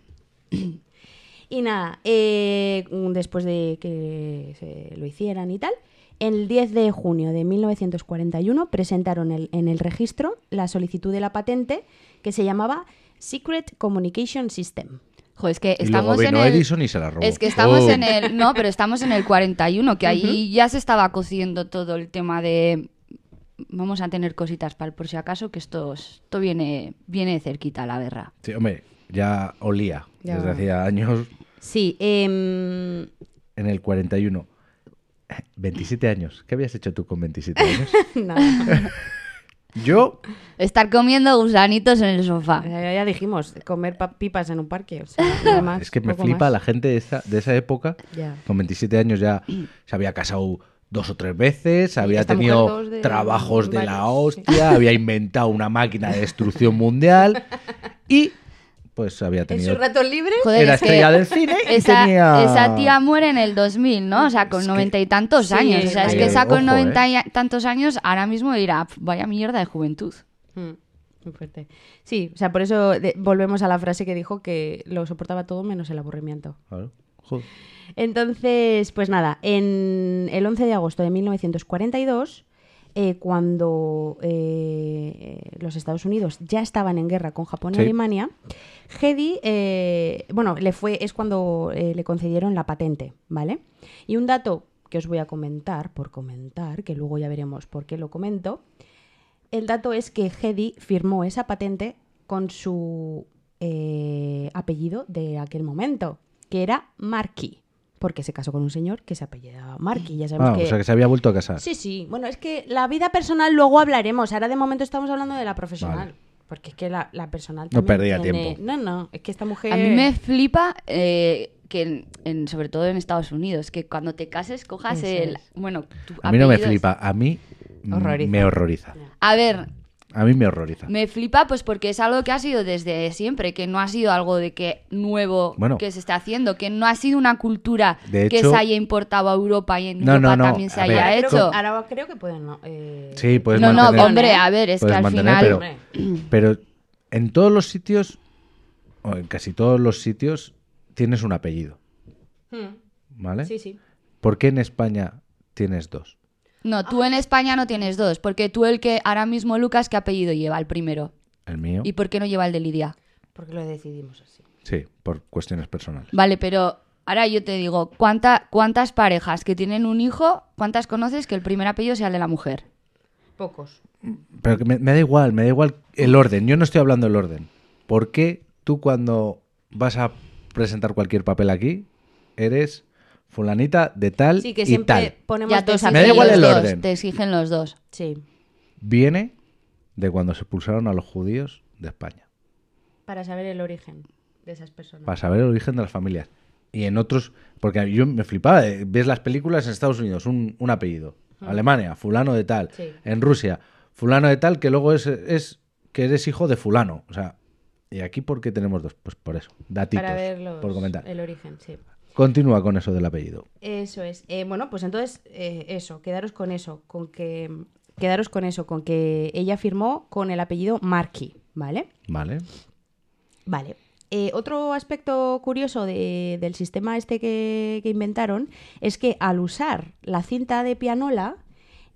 Y nada, después de que se lo hicieran y tal, el 10 de junio de 1941 presentaron el- en el registro la solicitud de la patente que se llamaba Secret Communication System. Jo, es que Y luego estamos en el... Edison y se la robó. Es que estamos Oh. en el... No, pero estamos en el 41, que ahí ya se estaba cociendo todo el tema de... Vamos a tener cositas para el por si acaso, que esto, esto viene, viene cerquita, la guerra. Sí, hombre, ya olía Ya. desde hacía años Sí, em, en el 41. 27 años. ¿Qué habías hecho tú con 27 años? nada. Yo, Estar comiendo gusanitos en el sofá. Ya, ya dijimos, comer pa- pipas en un parque. O sea, nada más, es que me flipa más. la gente de esa, de esa época. Ya. Con 27 años ya se había casado dos o tres veces, había tenido de- trabajos de la sí. hostia, había inventado una máquina de destrucción mundial y pues había ¿En tenido... sus ratos libres? Joder, Era es que estrella del cine y esa, tenía- esa tía muere en el 2000, ¿no? O sea, con noventa y tantos Sí, años. O sea, es eh, que esa con noventa y tantos años ahora mismo dirá, "Pf, vaya mierda de juventud. Mm, muy fuerte. Sí, o sea, por eso de- volvemos a la frase que dijo que lo soportaba todo menos el aburrimiento. Claro, joder. Entonces, pues nada, en el 11 de agosto de 1942, eh, cuando eh, los Estados Unidos ya estaban en guerra con Japón y Sí. Alemania, Hedy, eh, bueno, le fue, es cuando le concedieron la patente, ¿vale? Y un dato que os voy a comentar, por comentar, que luego ya veremos por qué lo comento, el dato es que Hedy firmó esa patente con su apellido de aquel momento, que era Marquis, porque se casó con un señor que se apellidaba Marquis. Ya sabemos Ah, que... o sea que se había vuelto a casar. Sí, sí. Bueno, es que la vida personal luego hablaremos. Ahora de momento estamos hablando de la profesional. Vale. Porque es que la, la personal No perdía tiene- tiempo. No, no. Es que esta mujer... A mí me flipa eh, que, en- en- sobre todo en Estados Unidos, que cuando te cases cojas Eso el... es. Bueno, tu A mí no me flipa, a mí Horroriza. me horroriza. A ver, A mí me horroriza. me flipa pues porque es algo que ha sido desde siempre, que no ha sido algo de que nuevo Bueno. que se está haciendo, que no ha sido una cultura De que se haya importado a Europa y en No, Europa no, no, también se ver, haya hecho. que- ahora creo que pueden... No, eh, Sí, puedes no, no, hombre, a ver, es que al mantener, final... pero, pero en todos los sitios, o en casi todos los sitios, tienes un apellido, Hmm, ¿vale? Sí, sí. ¿Por qué en España tienes dos? No, tú en España no tienes dos, porque tú el que ahora mismo Lucas, ¿qué apellido lleva el primero? El mío, ¿Y por qué no lleva el de Lidia? Porque lo decidimos así. sí, por cuestiones personales. Vale, pero ahora yo te digo, ¿cuánta, ¿cuántas parejas que tienen un hijo, cuántas conoces que el primer apellido sea el de la mujer? Pocos. Pero que me, me da igual, me da igual el orden. Yo no estoy hablando del orden. ¿Por qué tú cuando vas a presentar cualquier papel aquí eres fulanita de tal Sí, que y siempre tal? ponemos Ya te dos Me da igual el dos, orden. te exigen los dos. Sí. Viene de cuando se expulsaron a los judíos de España. Para saber el origen de esas personas. para saber el origen de las familias. Y en otros, porque yo me flipaba, eh, ves las películas en Estados Unidos, un, un apellido. Alemania, fulano de tal. Sí. En Rusia, fulano de tal, que luego es, es que eres hijo de fulano. O sea, ¿y aquí por qué tenemos dos? Pues por eso, datitos, Para ver los- por comentar. el origen, sí. Continúa con eso del apellido. Eso es. Eh, bueno, pues entonces, eh, eso, quedaros con eso, con que. Quedaros con eso, con que ella firmó con el apellido Marquis, ¿vale? Vale. Vale. Eh, otro aspecto curioso de- del sistema este que, que inventaron es que al usar la cinta de pianola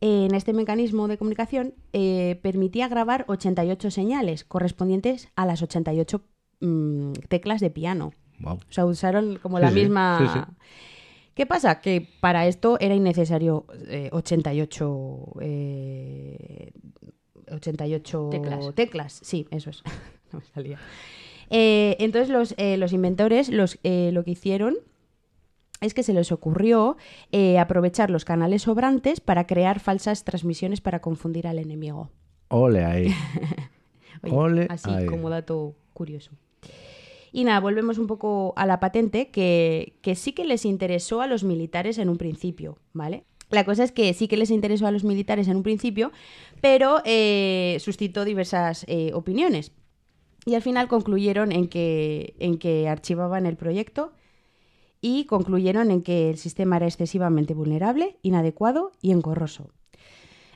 eh, en este mecanismo de comunicación eh, permitía grabar 88 señales correspondientes a las 88 mm, teclas de piano. Wow. O sea, usaron como Sí, la sí, misma... sí, sí. ¿Qué pasa? Que para esto era innecesario eh, 88... eh, 88 Teclas. teclas. Sí, eso es. no me salía. Eh, entonces los, eh, los inventores los, eh, lo que hicieron es que se les ocurrió eh, aprovechar los canales sobrantes para crear falsas transmisiones para confundir al enemigo. Ole ahí. Oye, Ole así ahí. como dato curioso. Y nada, volvemos un poco a la patente, que, que sí que les interesó a los militares en un principio, ¿vale? La cosa es que sí que les interesó a los militares en un principio, pero eh, suscitó diversas eh, opiniones. Y al final concluyeron en que, en que archivaban el proyecto y concluyeron en que el sistema era excesivamente vulnerable, inadecuado y engorroso.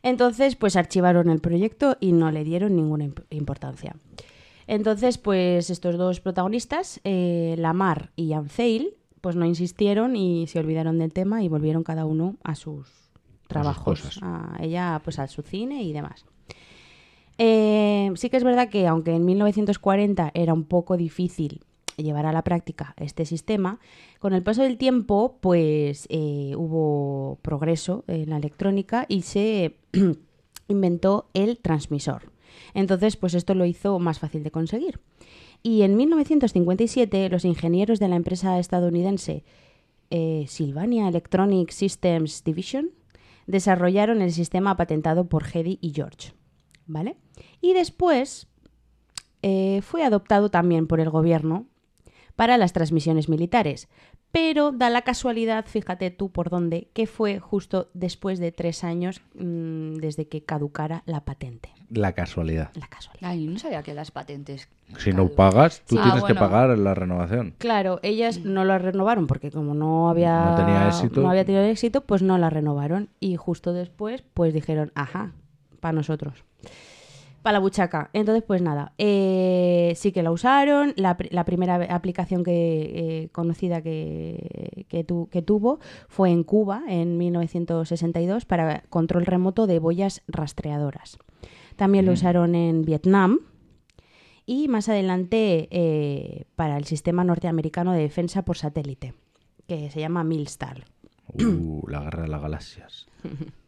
Entonces, pues archivaron el proyecto y no le dieron ninguna imp- importancia. Entonces, pues estos dos protagonistas, eh, Lamar y Anzeil, pues no insistieron y se olvidaron del tema y volvieron cada uno a sus trabajos. A ella, pues a su cine y demás. Eh, sí que es verdad que aunque en 1940 era un poco difícil llevar a la práctica este sistema, con el paso del tiempo pues eh, hubo progreso en la electrónica y se inventó el transmisor. Entonces pues esto lo hizo más fácil de conseguir. Y en 1957 los ingenieros de la empresa estadounidense eh, Sylvania Electronic Systems Division desarrollaron el sistema patentado por Hedy y George. ¿Vale? Y después eh, fue adoptado también por el gobierno para las transmisiones militares. Pero da la casualidad, fíjate tú por dónde, que fue justo después de tres años mm, desde que caducara la patente. La casualidad. La casualidad. Ay, no sabía que las patentes. Si no pagas, tú Sí. Ah, tienes que pagar la renovación. Claro, ellas no la renovaron porque como no había, No tenía éxito. no había tenido éxito, pues no la renovaron. Y justo después, pues dijeron, ajá, para nosotros. Para la buchaca. Entonces, pues nada, eh, sí que la usaron. La, la primera aplicación que, eh, conocida que, que, tu- que tuvo fue en Cuba en 1962 para control remoto de boyas rastreadoras. También lo usaron en Vietnam y más adelante eh, para el sistema norteamericano de defensa por satélite, que se llama Milstar. Uh, la guerra de las galaxias.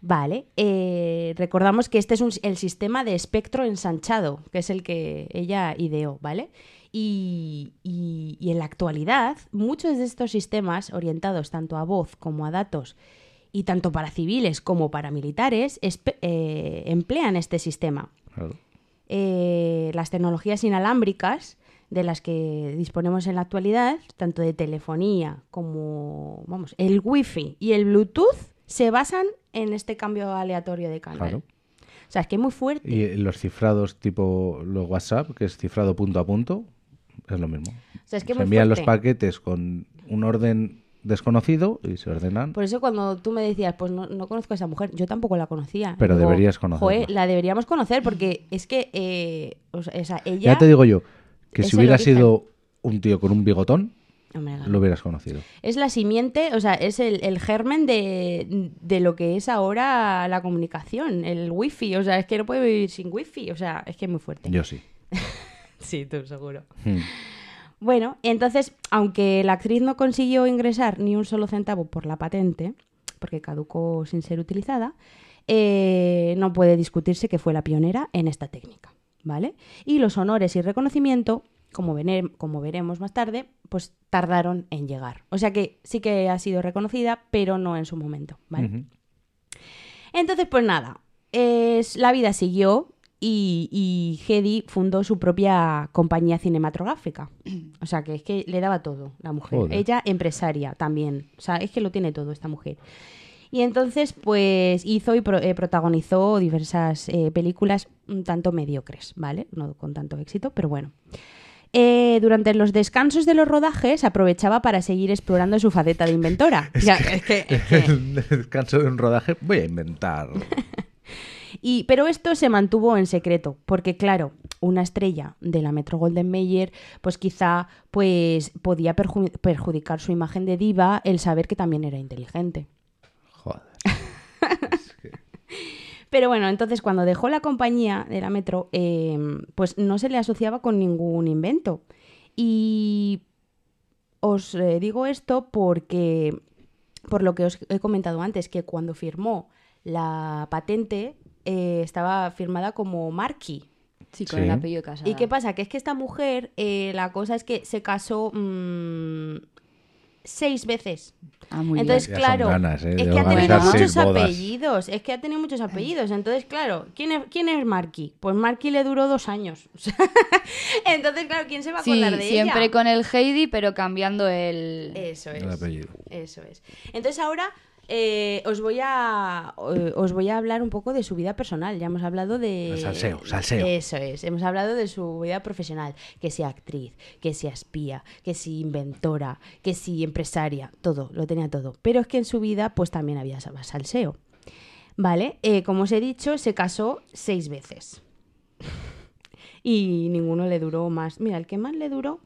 Vale, eh, recordamos que este es un- el sistema de espectro ensanchado, que es el que ella ideó, ¿vale? Y, y- y en la actualidad, muchos de estos sistemas orientados tanto a voz como a datos, y tanto para civiles como para militares, eh, emplean este sistema. Claro. eh, las tecnologías inalámbricas de las que disponemos en la actualidad, tanto de telefonía como, vamos, el wifi y el bluetooth se basan en este cambio aleatorio de canal. Claro. O sea, es que es muy fuerte. Y los cifrados tipo los WhatsApp, que es cifrado punto a punto, es lo mismo. O sea, es que se muy envían los paquetes con un orden desconocido y se ordenan. Por eso cuando tú me decías, pues no, no conozco a esa mujer, yo tampoco la conocía. Pero deberías conocerla. "Joe, la deberíamos conocer porque es que, eh, o sea, ella... Ya te digo yo, que si hubiera sido un tío con un bigotón, Lo hubieras conocido. Es la simiente, o sea, es el, el germen de, de lo que es ahora la comunicación, el wifi. O sea, es que no puede vivir sin wifi. O sea, es que es muy fuerte. Yo sí. Sí, tú seguro. Hmm. Bueno, entonces, aunque la actriz no consiguió ingresar ni un solo centavo por la patente, porque caducó sin ser utilizada, eh, no puede discutirse que fue la pionera en esta técnica, ¿vale? Y los honores y reconocimiento, como, como veremos más tarde, pues tardaron en llegar. O sea que sí que ha sido reconocida, pero no en su momento, ¿vale? Entonces, pues nada, es, la vida siguió y, y Hedy fundó su propia compañía cinematográfica. O sea, que es que le daba todo la mujer. Joder. Ella empresaria también. O sea, es que lo tiene todo esta mujer. Y entonces, pues hizo y pro- eh, protagonizó diversas eh, películas un tanto mediocres, ¿vale? No con tanto éxito, pero bueno. Eh, durante los descansos de los rodajes aprovechaba para seguir explorando su faceta de inventora. Es que- es que- el descanso de un rodaje, voy a inventar. Y, pero esto se mantuvo en secreto, porque claro, una estrella de la Metro Golden Mayer, pues quizá pues, podía perju- perjudicar su imagen de diva el saber que también era inteligente. Joder. Pero bueno, entonces cuando dejó la compañía de la Metro, eh, pues no se le asociaba con ningún invento. Y os eh, digo esto porque, por lo que os he comentado antes, que cuando firmó la patente eh, estaba firmada como Marquis. Sí, con Sí. el apellido casado. ¿Y qué pasa? Que es que esta mujer, eh, la cosa es que se casó mm, seis veces. Ah, muy Entonces, claro, ganas, ¿eh? es que ha tenido muchos bodas. apellidos. Es que ha tenido muchos apellidos. Entonces, claro, ¿quién es, quién es Marky? Pues Marky le duró dos años. Entonces, claro, ¿quién se va a Sí, acordar de siempre ella? con el Heidi, pero cambiando el... Eso es. El apellido. Eso es. Entonces ahora eh, os voy a eh, os voy a hablar un poco de su vida personal. Ya hemos hablado de El salseo, salseo. Eso es. Hemos hablado de su vida profesional, que sea actriz, que sea espía, que sea inventora, que sea empresaria, todo, lo tenía todo. Pero es que en su vida pues también había sal- salseo. Vale, Eh, como os he dicho, se casó seis veces. Y ninguno le duró más. Mira, el que más le duró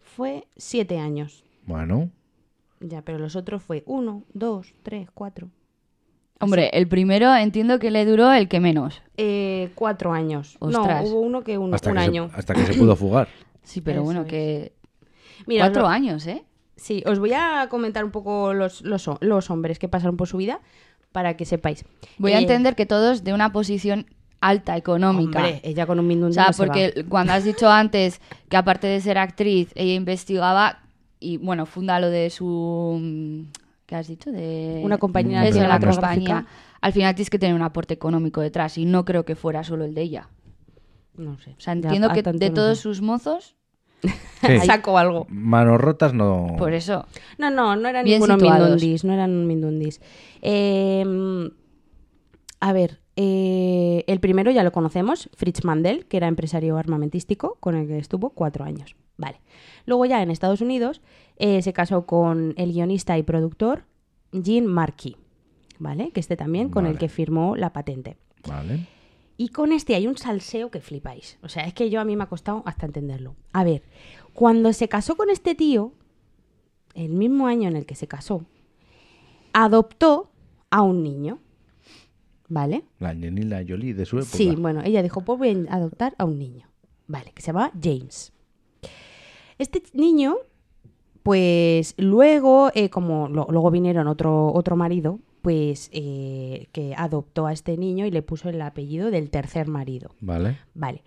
fue siete años. Bueno, Ya, pero los otros fue uno, dos, tres, cuatro. Hombre, el primero entiendo que le duró el que menos. Eh, cuatro años. Ostras. No, hubo uno que uno, hasta, un que año. Se, hasta que se pudo fugar. Sí, pero Eso bueno, es. que... Mira, Cuatro lo- años, ¿eh? Sí, os voy a comentar un poco los, los, los hombres que pasaron por su vida para que sepáis. Voy a Eh, entender que todos de una posición alta económica. Hombre, ella con un mindundí O sea, no se porque va. cuando has dicho antes que aparte de ser actriz, ella investigaba y, bueno, funda lo de su... mm, ¿Qué has dicho? De... Una compañía Eso, la compañía. Al final tienes que tener un aporte económico detrás y no creo que fuera solo el de ella. No sé. O sea, entiendo que de no todos sé. sus mozos, Sí. Saco algo. Manos rotas no. por eso. No, no, no eran Bien ninguno situados. mindundis, no eran mindundis. Eh, a ver, eh, el primero ya lo conocemos, Fritz Mandel, que era empresario armamentístico, con el que estuvo cuatro años. Vale. Luego ya en Estados Unidos eh, se casó con el guionista y productor Gene Markey, ¿vale? Que este también con el que firmó la patente. Vale. Y con este hay un salseo que flipáis. O sea, es que yo a mí me ha costado hasta entenderlo. A ver, cuando se casó con este tío, el mismo año en el que se casó, adoptó a un niño. ¿Vale? La Angelina Jolie de su época. Sí, bueno, ella dijo, pues voy a adoptar a un niño. Vale, que se llama James. Este niño, pues luego, eh, como lo- luego vinieron otro, otro marido, pues eh, que adoptó a este niño y le puso el apellido del tercer marido. Vale. Vale.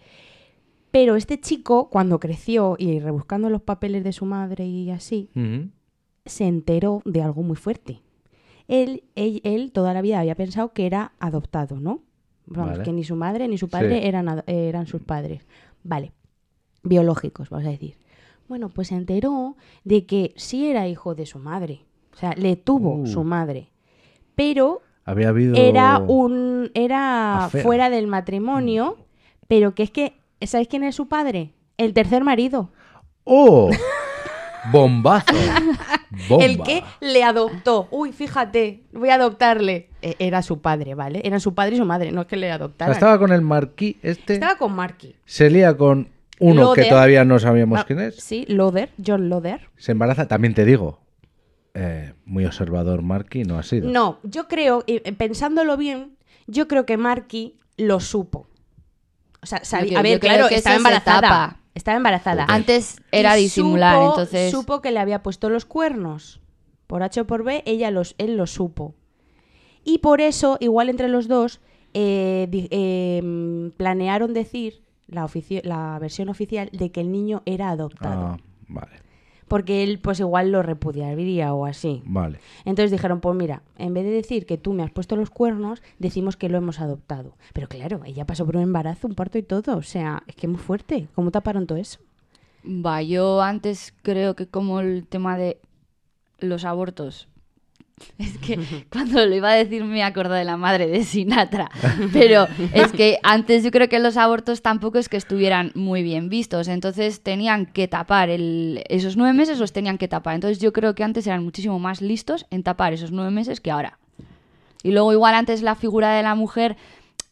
Pero este chico, cuando creció y rebuscando los papeles de su madre y así, se enteró de algo muy fuerte. Él, él, él toda la vida había pensado que era adoptado, ¿no? Vamos, Vale. que ni su madre ni su padre Sí. eran, eran sus padres. Vale. Biológicos, vamos a decir. Bueno, pues se enteró de que sí era hijo de su madre. O sea, le tuvo Uh. su madre. Pero Había habido. era un era fuera del matrimonio, pero que es que ¿sabéis quién es su padre? El tercer marido, ¡Oh! ¡Bombazo! ¡Bomba! el que le adoptó. Uy, fíjate, voy a adoptarle. E- Era su padre, ¿vale? Eran su padre y su madre, no es que le O sea, adoptaran. estaba con el marquí este. Estaba con Marky. Se lía con uno Loder. que todavía no sabíamos Ah, quién es. Sí, Loder, John Loder. Se embaraza, también te digo. eh, muy observador Marky no ha sido. No, yo creo, y, eh, pensándolo bien, yo creo que Marky lo supo. O sea, sabía- Yo- a ver, yo claro, que estaba embarazada. Estaba embarazada. Antes era Y disimular, supo- entonces... Supo que le había puesto los cuernos. Por H o por B, ella los, él lo supo. Y por eso, igual entre los dos, eh, di- eh, planearon decir, la, ofici- la versión oficial, de que el niño era adoptado. Ah, vale, Porque él, pues igual lo repudiaría o así. vale. Entonces dijeron, pues mira, en vez de decir que tú me has puesto los cuernos, decimos que lo hemos adoptado. Pero claro, ella pasó por un embarazo, un parto y todo. O sea, es que es muy fuerte. ¿Cómo taparon todo eso? Va, yo antes creo que como el tema de los abortos. Es que cuando lo iba a decir me acordé de la madre de Sinatra. Pero es que antes yo creo que los abortos tampoco es que estuvieran muy bien vistos. Entonces tenían que tapar el- esos nueve meses, los tenían que tapar. Entonces yo creo que antes eran muchísimo más listos en tapar esos nueve meses que ahora. Y luego igual antes la figura de la mujer,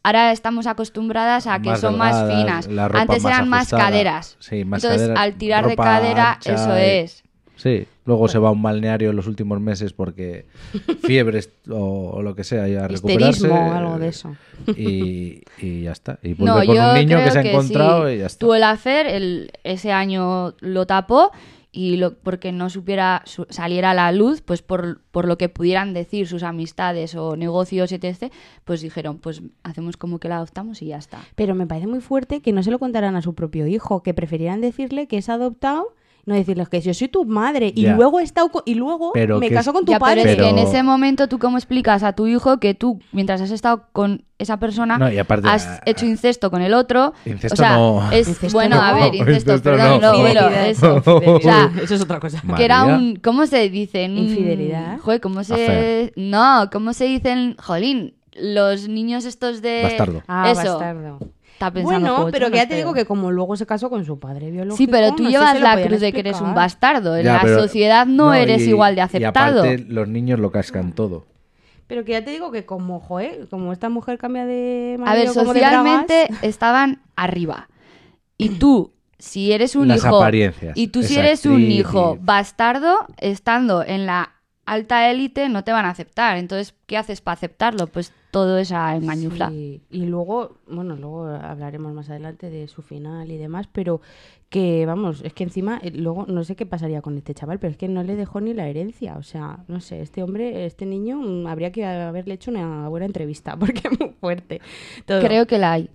ahora estamos acostumbradas a que Más son más finas. Antes más eran más caderas. Sí, más Entonces cadera, al tirar de cadera, ancha eso es. Sí, luego se va a un balneario en los últimos meses porque fiebres o, o lo que sea, y a recuperarse. O algo de eso. Y, y ya está. Y vuelve No, con un niño que se ha sí. encontrado y ya está. Tuvo el hacer, el, ese año lo tapó y lo, porque no supiera su- saliera a la luz, pues por, por lo que pudieran decir sus amistades o negocios, etc., pues dijeron, pues hacemos como que la adoptamos y ya está. Pero me parece muy fuerte que no se lo contaran a su propio hijo, que preferieran decirle que es adoptado, no decirles que yo soy tu madre y Ya. luego he estado co- y luego Pero me caso es- con tu ya, padre. pero es que Pero- en ese momento tú cómo explicas a tu hijo que tú, mientras has estado con esa persona, No, y aparte, has ah, hecho incesto con el otro. Incesto o sea, no. es Incesto bueno, no. a ver, incesto, Incesto perdón, no. Infidelidad. eso. O sea, eso es otra cosa. Que era un ¿cómo se dice? Un- Infidelidad. Joder, ¿cómo se. No, ¿cómo se dicen? Jolín, los niños estos de Bastardo. Ah, Eso. bastardo. Está pensando, Bueno, pero que ya te digo que como luego se casó con su padre biológico. Sí, pero tú no llevas la cruz de que eres un bastardo. En Ya, la pero- sociedad no, eres y- igual de Y aceptado. aparte, los niños lo cascan todo. Pero que ya te digo que como, como esta mujer cambia de A ver, marido como de socialmente estaban arriba. Y tú, si eres un Las hijo. apariencias. Y tú, si eres un hijo bastardo, estando en la alta élite, no te van a aceptar. Entonces, ¿qué haces para aceptarlo? Pues todo esa engañufla. Sí, Y luego, bueno, luego hablaremos más adelante de su final y demás, pero que, vamos, es que encima, eh, luego no sé qué pasaría con este chaval, pero es que no le dejó ni la herencia. O sea, no sé, este hombre, este niño, mm, habría que haberle hecho una buena entrevista, porque es muy fuerte. todo. Creo que la hay.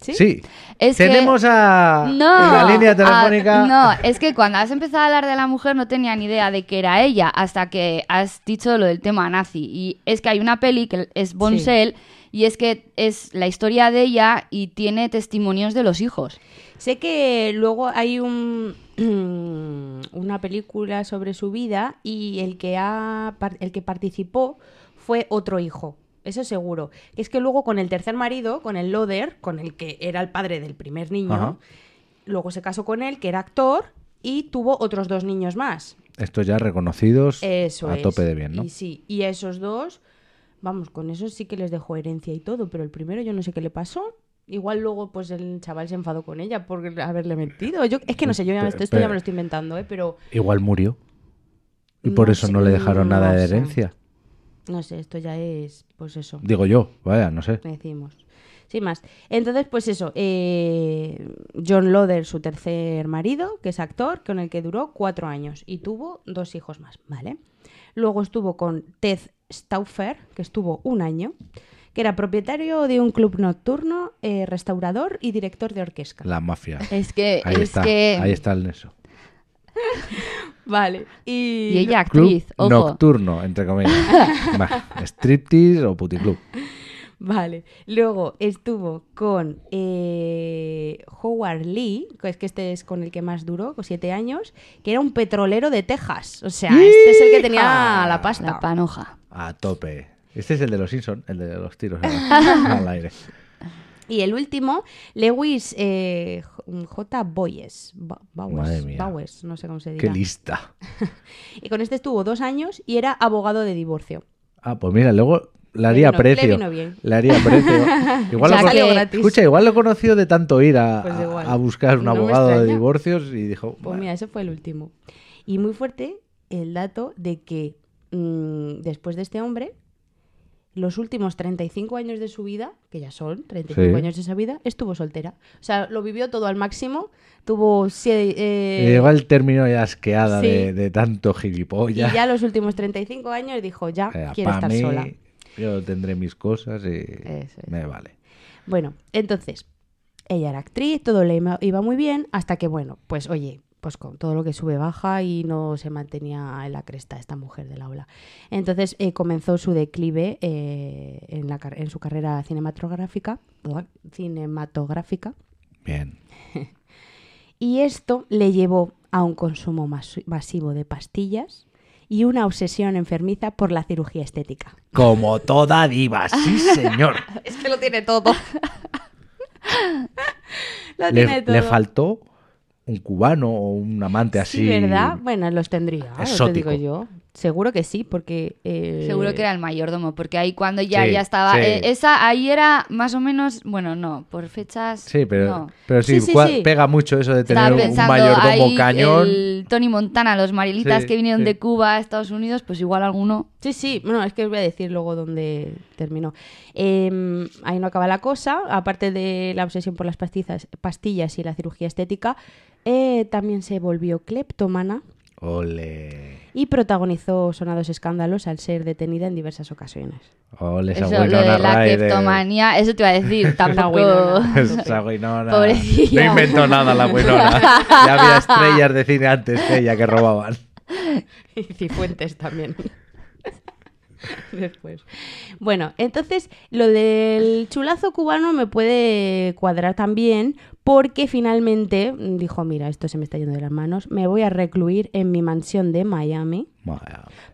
¿Sí? Sí. Es que- Tenemos a No, en la línea telefónica. no, es que cuando has empezado a hablar de la mujer no tenía ni idea de que era ella hasta que has dicho lo del tema nazi. Y es que hay una peli que es Boncel y es que es la historia de ella y tiene testimonios de los hijos. Sé que luego hay un una película sobre su vida y el que ha el que participó fue otro hijo. Eso seguro. Es que luego con el tercer marido, con el Loder, con el que era el padre del primer niño, Ajá. luego se casó con él, que era actor, y tuvo otros dos niños más. Estos ya reconocidos Eso a es. tope de bien, ¿no? Y sí, y esos dos, vamos, con esos sí que les dejó herencia y todo, pero el primero yo no sé qué le pasó. Igual luego pues el chaval se enfadó con ella por haberle mentido. Yo, es que no sé, yo ya me esto, esto ya me lo estoy inventando, ¿eh? pero Igual murió. Y por No eso sé, no le dejaron no nada de sé. No sé, esto ya es pues eso. Digo yo, vaya, no sé. decimos. Sin más. Entonces, pues eso, eh, John Loder, su tercer marido, que es actor, con el que duró cuatro años y tuvo dos hijos más, ¿vale? Luego estuvo con Ted Stauffer, que estuvo un año, que era propietario de un club nocturno, eh, restaurador y director de orquesta. La mafia. Es que, Ahí es está, que... ahí está el neso. Vale. Y, Y ella Club actriz, ojo. nocturno, entre comillas. Va, Striptease o puticlub. Vale. Luego estuvo con eh, Howard Lee, que es que este es con el que más duró, con siete años, que era un petrolero de Texas. O sea, este es el que tenía la pasta. La panoja. A tope. Este es el de los Simpsons, el de los tiros al, al aire. Y el último, Lewis eh, J. Boyes. Bowers. Bowers, no sé cómo se Qué dirá. lista. Y con este estuvo dos años y era abogado de divorcio. Ah, pues mira, luego le Le haría vino- le precio. vino bien. Le haría precio. Igual lo gratis. Escucha, igual lo conoció de tanto ir a, Pues a buscar un No abogado de divorcios y dijo, Pues "Bueno, mira, ese fue el último. Y muy fuerte el dato de que mm, después de este hombre, los últimos 35 años de su vida, que ya son 35 Sí. años de esa vida, estuvo soltera. O sea, lo vivió todo al máximo. Tuvo... eh, Y igual terminó ya asqueada sí. de, de tanto y gilipollas. ya los últimos 35 años dijo, ya, Eh, quiero estar mí, sola. Yo tendré mis cosas y es. me vale. Bueno, entonces, ella era actriz, todo le iba muy bien, hasta que, bueno, pues oye, pues con todo lo que sube baja y no se mantenía en la cresta esta mujer de la ola. Entonces eh, comenzó su declive eh, en, la, en su carrera cinematográfica, cinematográfica Bien. y esto le llevó a un consumo mas- masivo de pastillas y una obsesión enfermiza por la cirugía estética. Como toda diva, sí señor. Es que lo tiene todo. lo le, tiene todo. le faltó un cubano o un amante así. Sí, ¿verdad? Bueno, los tendría, te exótico. digo yo. Seguro que sí, porque... eh, Seguro que era el mayordomo, porque ahí cuando ya, Sí, ya estaba... sí. eh, esa ahí era más o menos... Bueno, no, por fechas... Sí, pero, no. pero sí, Sí, sí, cua- sí. pega mucho eso de tener un mayordomo ahí cañón. el Tony Montana, los marielitas Sí, que vinieron sí. de Cuba a Estados Unidos, pues igual alguno... Sí, sí, bueno, es que os voy a decir luego dónde terminó. Eh, ahí no acaba la cosa, aparte de la obsesión por las pastillas, pastillas y la cirugía estética, eh, también se volvió cleptómana Ole. Y protagonizó sonados escándalos al ser detenida en diversas ocasiones. Ole, esa Eso, lo Winona de la Ryder. cleptomanía, eso te iba a decir, tampoco... Esa Winona. Pobrecilla. No inventó nada la Winona. ya había estrellas de cine antes que ella que robaban. Y Cifuentes también. Después. Bueno, entonces lo del chulazo cubano me puede cuadrar también porque finalmente mm, dijo, mira, esto se me está yendo de las manos, me voy a recluir en mi mansión de Miami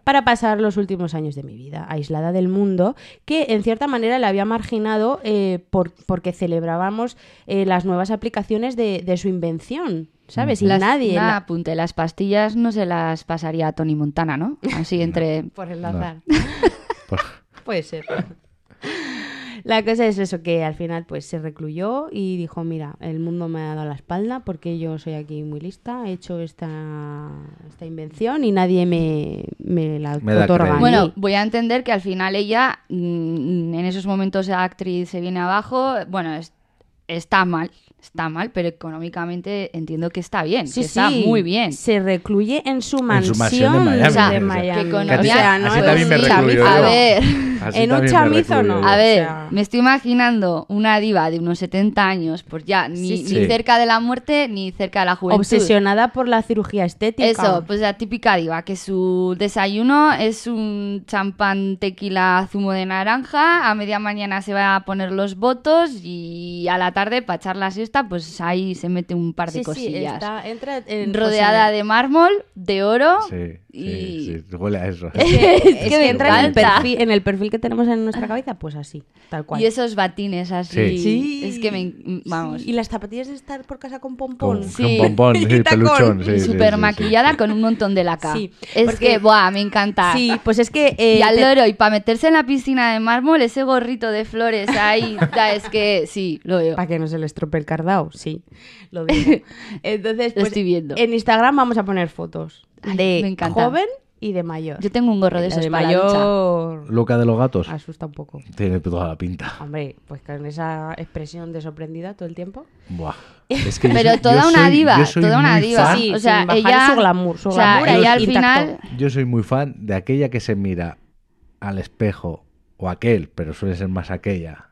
para pasar los últimos años de mi vida, aislada del mundo, que en cierta manera la había marginado eh, por- porque celebrábamos eh, las nuevas aplicaciones de, de su invención, ¿sabes? Y Las- nadie... nada, la- apunte, las pastillas no se las pasaría a Tony Montana, ¿no? Así entre... Por enlazar. Pues, Puede ser. La cosa es eso, que al final pues se recluyó y dijo, mira, el mundo me ha dado la espalda porque yo soy aquí muy lista, he hecho esta, esta invención y nadie me, me la Me otorga. a crédito. mí". Bueno, voy a entender que al final ella, mm, en esos momentos la actriz se viene abajo, bueno, es- está mal, está mal, pero económicamente entiendo que está bien, Sí, que está sí, muy bien. Se recluye en su su mansión, mansión de Miami. O sea, de que Miami. con- Que a ti- O sea, no así es también me un recluyo chamizo. yo. A ver, Así En un chamizo no. yo. A O ver, sea- me estoy imaginando una diva de unos 70 años, pues ya ni, Sí, sí. ni Sí. cerca de la muerte ni cerca de la juventud. Obsesionada por la cirugía estética. Eso, pues la típica diva, que su desayuno es un champán tequila zumo de naranja, a media mañana se va a poner los votos y a la tarde para echar la siesta, pues ahí se mete un par de Sí, sí, cosillas. está, entra en- Rodeada de mármol, de oro. Sí, y... sí, sí, huele a eso. Es que me entra en el, perfil, en el perfil que tenemos en nuestra cabeza, pues así, tal cual. Y esos batines así. Sí. Es que me. Vamos. Sí, Y las zapatillas de estar por casa con Con, pompón. Sí. con pompón, sí, peluchón. Sí, sí, maquillada sí. con un montón de laca. Sí, es porque- que, buah, me encanta. Sí, pues es que... eh, y al te- loro, y para meterse en la piscina de mármol, ese gorrito de flores ahí, ya, es que sí, lo veo. Para que no se le estropee el cardao, sí, lo digo. Entonces, Lo pues, estoy viendo. en Instagram vamos a poner fotos Ay, de me encanta. joven y de mayor. Yo tengo un gorro de La esos de para la ducha. mayor Luca de los gatos. asusta un poco. Tiene toda la pinta. Hombre, pues con esa expresión de sorprendida todo el tiempo. Buah. Es que yo Pero soy- toda yo una soy- diva, yo soy toda una muy diva. fan- Sí, o sea, sin bajar ella. su glamour, su o sea, glamour ella al intacto. final. Yo soy muy fan de aquella que se mira al espejo o aquel, pero suele ser más aquella,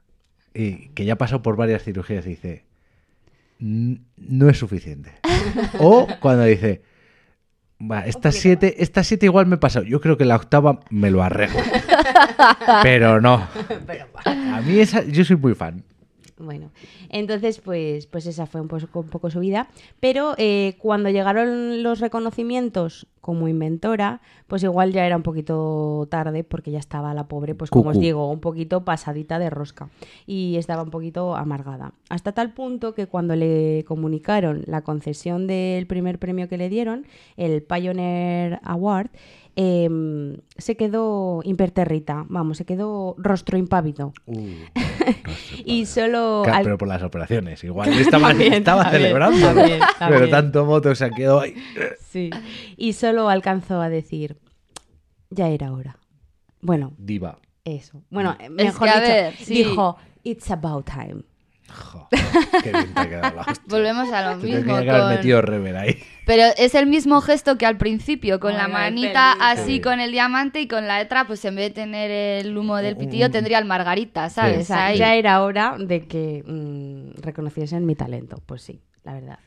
y que ya pasó por varias cirugías y dice, "N- no es suficiente. o cuando dice, "Va, estas siete, estas siete igual me he pasado. Yo creo que la octava me lo arreglo. pero no. A mí esa, yo soy muy fan. Bueno, entonces pues, pues esa fue un poco, un poco su vida. Pero eh, cuando llegaron los reconocimientos como inventora, pues igual ya era un poquito tarde porque ya estaba la pobre, pues como os digo, un poquito pasadita de rosca y estaba un poquito amargada. Hasta tal punto que cuando le comunicaron la concesión del primer premio que le dieron, el Pioneer Award, em, se quedó impertérrita, vamos, se quedó rostro impávido. Uh, Y solo al- Pero por las operaciones, igual. Estaba, También, estaba también, celebrando. también, Pero tanto voto se quedó ahí. Sí. Y solo alcanzó a decir, ya era hora. Bueno, Diva. eso. Bueno, mejor que, dicho, ver, sí. dijo, it's about time. Jo, qué bien te ha quedado la hostia. Volvemos a lo Te mismo. tenía que haber con- metido rever ahí. Pero es el mismo gesto que al principio, con la manita así Sí. con el diamante y con la letra, pues en vez de tener el humo del pitillo, tendría el margarita, ¿sabes? Ahí. ya era hora de que mm, reconociesen mi talento. Pues sí, la verdad.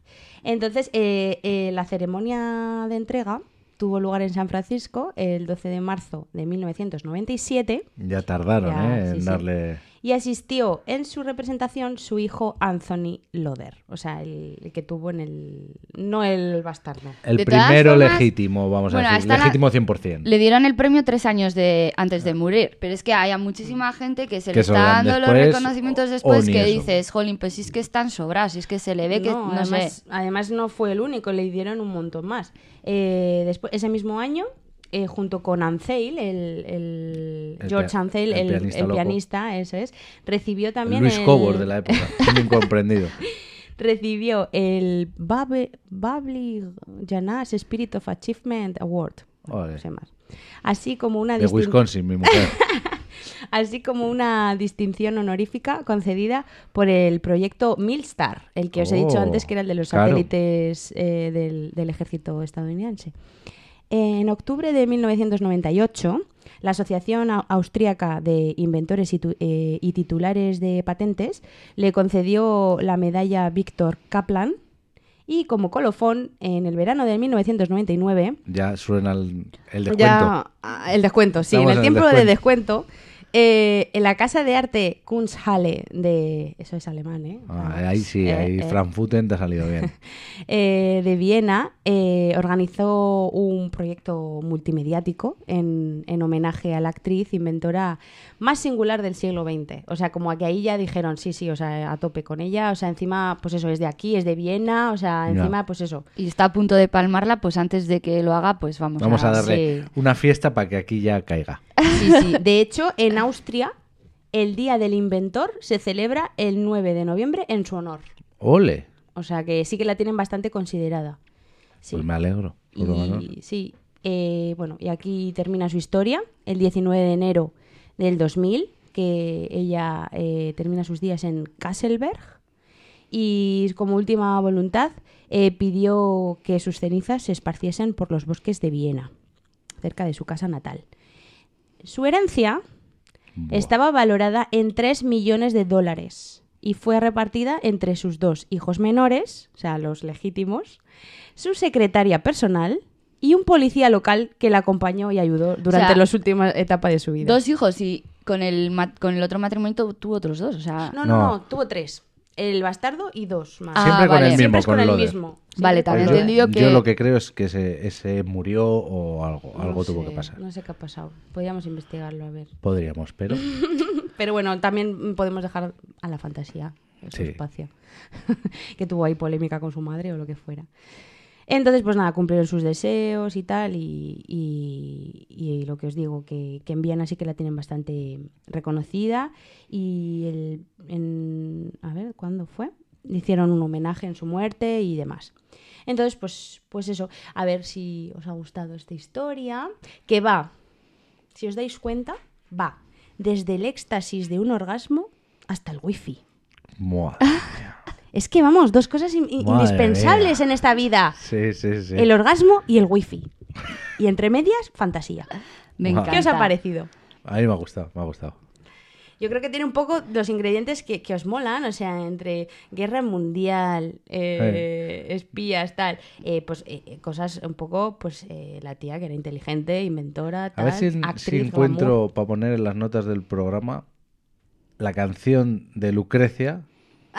Entonces, eh, eh, la ceremonia de entrega tuvo lugar en San Francisco el 12 de marzo de 1997 Ya tardaron, Ya, ¿eh? en sí. darle. Y asistió en su representación su hijo Anthony Loder, o sea, el, el que tuvo en el... no el bastardo. El De primero formas, legítimo, vamos bueno, a decir. Legítimo 100%. Le dieron el premio tres años de, antes de morir, pero es que hay a muchísima gente que se Que le está dando los reconocimientos después que eso. dices, jolín, pues si es que están sobrados, si es que se le ve que, no, además, sé. además no fue el único, le dieron un montón más. Eh, después, ese mismo año, eh, junto con Anseil, el, el El George Anseil, el el, pianista pianista, eso es, recibió también Luis el, Cobos de la época. Un incomprendido. recibió el Babli Janas Spirit of Achievement Award. Ole. No sé más. Así como una De distin- Wisconsin, mi mujer. así como una distinción honorífica concedida por el proyecto Milstar, el que os he dicho Oh, antes que era el de los claro. satélites eh, del, del ejército estadounidense. En octubre de 1998, la Asociación Au- Austríaca de Inventores y, eh, y Titulares de Patentes le concedió la medalla Víctor Kaplan y como colofón, en el verano de 1999, Ya suena el, el descuento. ya, ah, el descuento, sí. Estamos en el en el tiempo de descuento. Eh, en la casa de arte Kunsthalle de... Eso es alemán, ¿eh? Ah, Ah, ahí sí, eh, ahí eh, Frankfurten te ha salido bien. eh, de Viena eh, organizó un proyecto multimediático en, en homenaje a la actriz inventora más singular del siglo XX. O sea, como que ahí ya dijeron, sí, sí, o sea, a tope con ella. O sea, encima, pues eso, es de aquí, es de Viena. O sea, encima, pues eso. Y está a punto de palmarla, pues antes de que lo haga, pues vamos, Vamos a darle sí. una fiesta para que aquí ya caiga. Sí, sí. De hecho, en Austria el Día del Inventor se celebra el 9 de noviembre en su honor. Ole. O sea que sí que la tienen bastante considerada. Sí. Pues me alegro. por. Y, sí, eh, bueno, y aquí termina su historia, el 19 de enero del 2000, que ella eh, termina sus días en Kasselberg y como última voluntad eh, pidió que sus cenizas se esparciesen por los bosques de Viena, cerca de su casa natal. Su herencia Buah. estaba valorada en 3 millones de dólares y fue repartida entre sus dos hijos menores, o sea, los legítimos, su secretaria personal y un policía local que la acompañó y ayudó durante sea, las últimas etapas de su vida. Dos hijos y con el, ma- con el otro matrimonio tu- tuvo otros dos. O sea, No, no, No. no, tuvo tres. El bastardo y dos más. Ah, Siempre con vale. el mismo. Siempre es con el mismo. Vale, también con Yo- que- Yo lo que creo es que ese, ese murió o algo, No algo tuvo que pasar. No sé qué ha pasado. Podríamos investigarlo, a ver. Podríamos, pero Pero bueno, también podemos dejar a la fantasía su Sí. espacio. que tuvo ahí polémica con su madre o lo que fuera. Entonces, pues nada, cumplieron sus deseos y tal. Y, y- y lo que os digo, que, que en Viena sí que la tienen bastante reconocida. Y el, en, a ver, ¿cuándo fue? Le hicieron un homenaje en su muerte y demás. Entonces, pues, pues eso, a ver si os ha gustado esta historia, que va, si os dais cuenta, va desde el éxtasis de un orgasmo hasta el wifi. Mua. Es que vamos, dos cosas in- in- Madre indispensables mía. en esta vida. Sí, sí, sí. El orgasmo y el wifi. Y entre medias, fantasía. me Guau. encanta. ¿Qué os ha parecido? A mí me ha gustado, me ha gustado. Yo creo que tiene un poco los ingredientes que, que os molan, o sea, entre guerra mundial, eh, espías, tal, eh, pues eh, cosas un poco, pues eh, la tía que era inteligente, inventora, A tal, ver si, actriz, si encuentro para poner en las notas del programa la canción de Lucrecia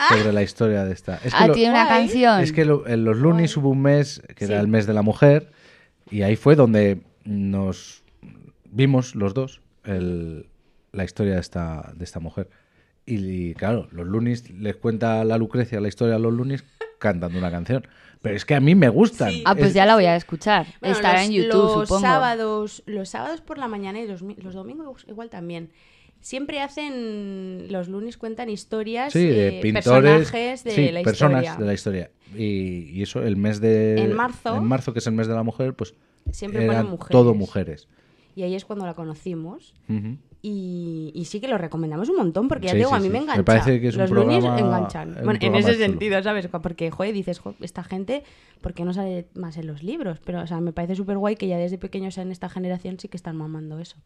sobre la historia de esta. Es que, Ah, lo- tiene una Guay. canción. es que lo- en los Loonies hubo un mes que era el mes de la mujer y ahí fue donde nos vimos los dos el- la historia de esta, de esta mujer. Y, y, claro, los Loonies les cuenta la Lucrecia la historia de los Loonies cantando una canción. Pero es que a mí me gustan. Sí. Ah, pues Es- ya la voy a escuchar. Bueno, Estará los- en YouTube, los supongo. Sábados, los sábados por la mañana y los, los domingos igual también. Siempre hacen, los lunes cuentan historias, Sí, de eh, pintores, personajes de sí, la personas historia. de la historia. Y, y eso, el mes de... En marzo. En marzo, que es el mes de la mujer, pues Siempre eran mujeres. todo mujeres. Y ahí es cuando la conocimos. Y, y sí que lo recomendamos un montón, porque ya Sí, digo, sí, a mí sí. me Me engancha. parece que es un Los lunes programa- enganchan. un Bueno, en ese chulo. sentido, ¿sabes? Porque, joder, dices, "Jo, esta gente, ¿por qué no sale más en los libros? Pero, o sea, me parece súper guay que ya desde pequeños en esta generación sí que están mamando eso.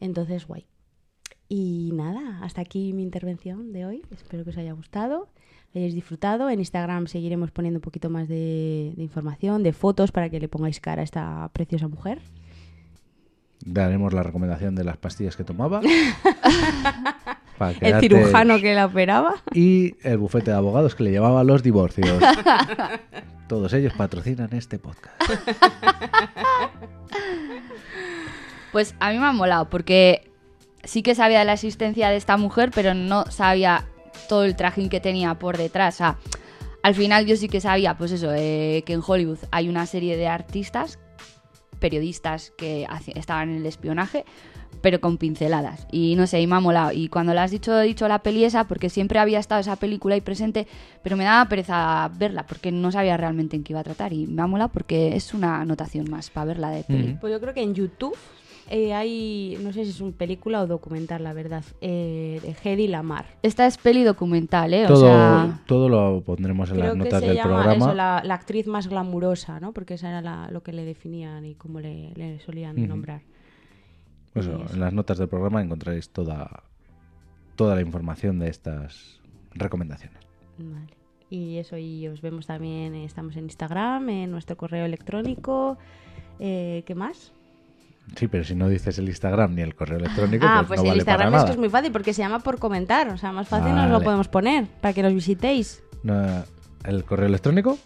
Entonces, guay. Y nada, hasta aquí mi intervención de hoy. Espero que os haya gustado, que hayáis disfrutado. En Instagram seguiremos poniendo un poquito más de, de información, de fotos para que le pongáis cara a esta preciosa mujer. Daremos la recomendación de las pastillas que tomaba. El cirujano que la operaba. Y el bufete de abogados que le llevaba los divorcios. Todos ellos patrocinan este podcast. Pues a mí me ha molado porque sí que sabía de la existencia de esta mujer, pero no sabía todo el trajín que tenía por detrás. O sea, al final yo sí que sabía, pues eso, eh, que en Hollywood hay una serie de artistas, periodistas que estaban en el espionaje, pero con pinceladas. Y no sé, y me ha molado. Y cuando le has dicho, he dicho la peli esa, porque siempre había estado esa película ahí presente, pero me daba pereza verla, porque no sabía realmente en qué iba a tratar. Y me ha molado porque es una anotación más para verla de peli. Ujú. Pues yo creo que en YouTube eh, hay, no sé si es una película o documental, la verdad, eh, de Hedy Lamar. Esta es peli documental, ¿eh? O Todo, sea, todo lo pondremos en Creo las que notas se del llama programa. eso, la, la actriz más glamurosa, ¿no? Porque esa era la- lo que le definían y cómo le, le solían nombrar. Pues Y eso, eso. en las notas del programa encontraréis toda, toda la información de estas recomendaciones. Vale. Y eso, y os vemos también, eh, estamos en Instagram, en nuestro correo electrónico. Eh, ¿Qué más? Sí, pero si no dices el Instagram ni el correo electrónico, ah, pues, pues no el vale Instagram para es que es muy fácil porque se llama por comentar. O sea, más fácil nos lo podemos poner para que nos visitéis. El correo electrónico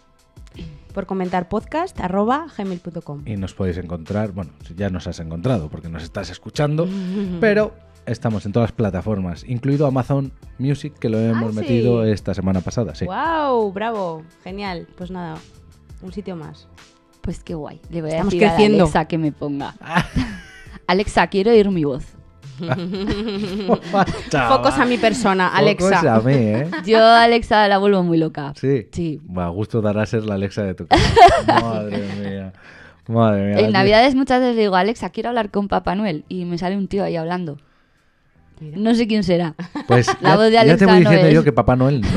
Por comentar podcast arroba gmail.com. y nos podéis encontrar, bueno, ya nos has encontrado porque nos estás escuchando, pero estamos en todas las plataformas, incluido Amazon Music, que lo hemos Ah, sí. metido esta semana pasada, sí. ¡Wow! ¡Bravo! Genial. Pues nada, un sitio más. Pues qué guay. Le voy a Estamos decir creciendo. a Alexa que me ponga. Alexa, quiero oír mi voz. Focos a mi persona, Alexa. Focos a mí, ¿eh? Yo a Alexa la vuelvo muy loca. Sí. Sí. Va, gusto dará ser la Alexa de tu casa. Madre mía. Madre mía. En Navidades muchas veces le digo, Alexa, quiero hablar con Papá Noel. Y me sale un tío ahí hablando. No sé quién será. Pues La ya, voz de ya te Alexa voy diciendo yo que Papá Noel no.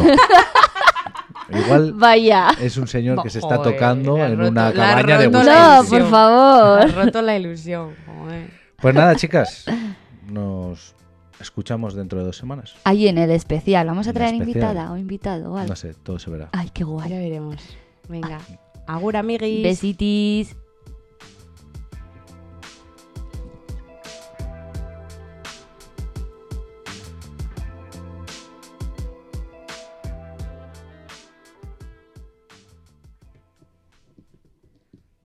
Igual Vaya. es un señor que se está Joder, tocando en roto- una cabaña de No, por favor. Has roto la ilusión. joder. Pues nada, chicas. Nos escuchamos dentro de dos semanas. Ahí en el especial. ¿Vamos a traer invitada o invitado o algo? No sé, todo se verá. Ay, qué guay. Ya veremos. Venga. Agur, amiguis. Besitis.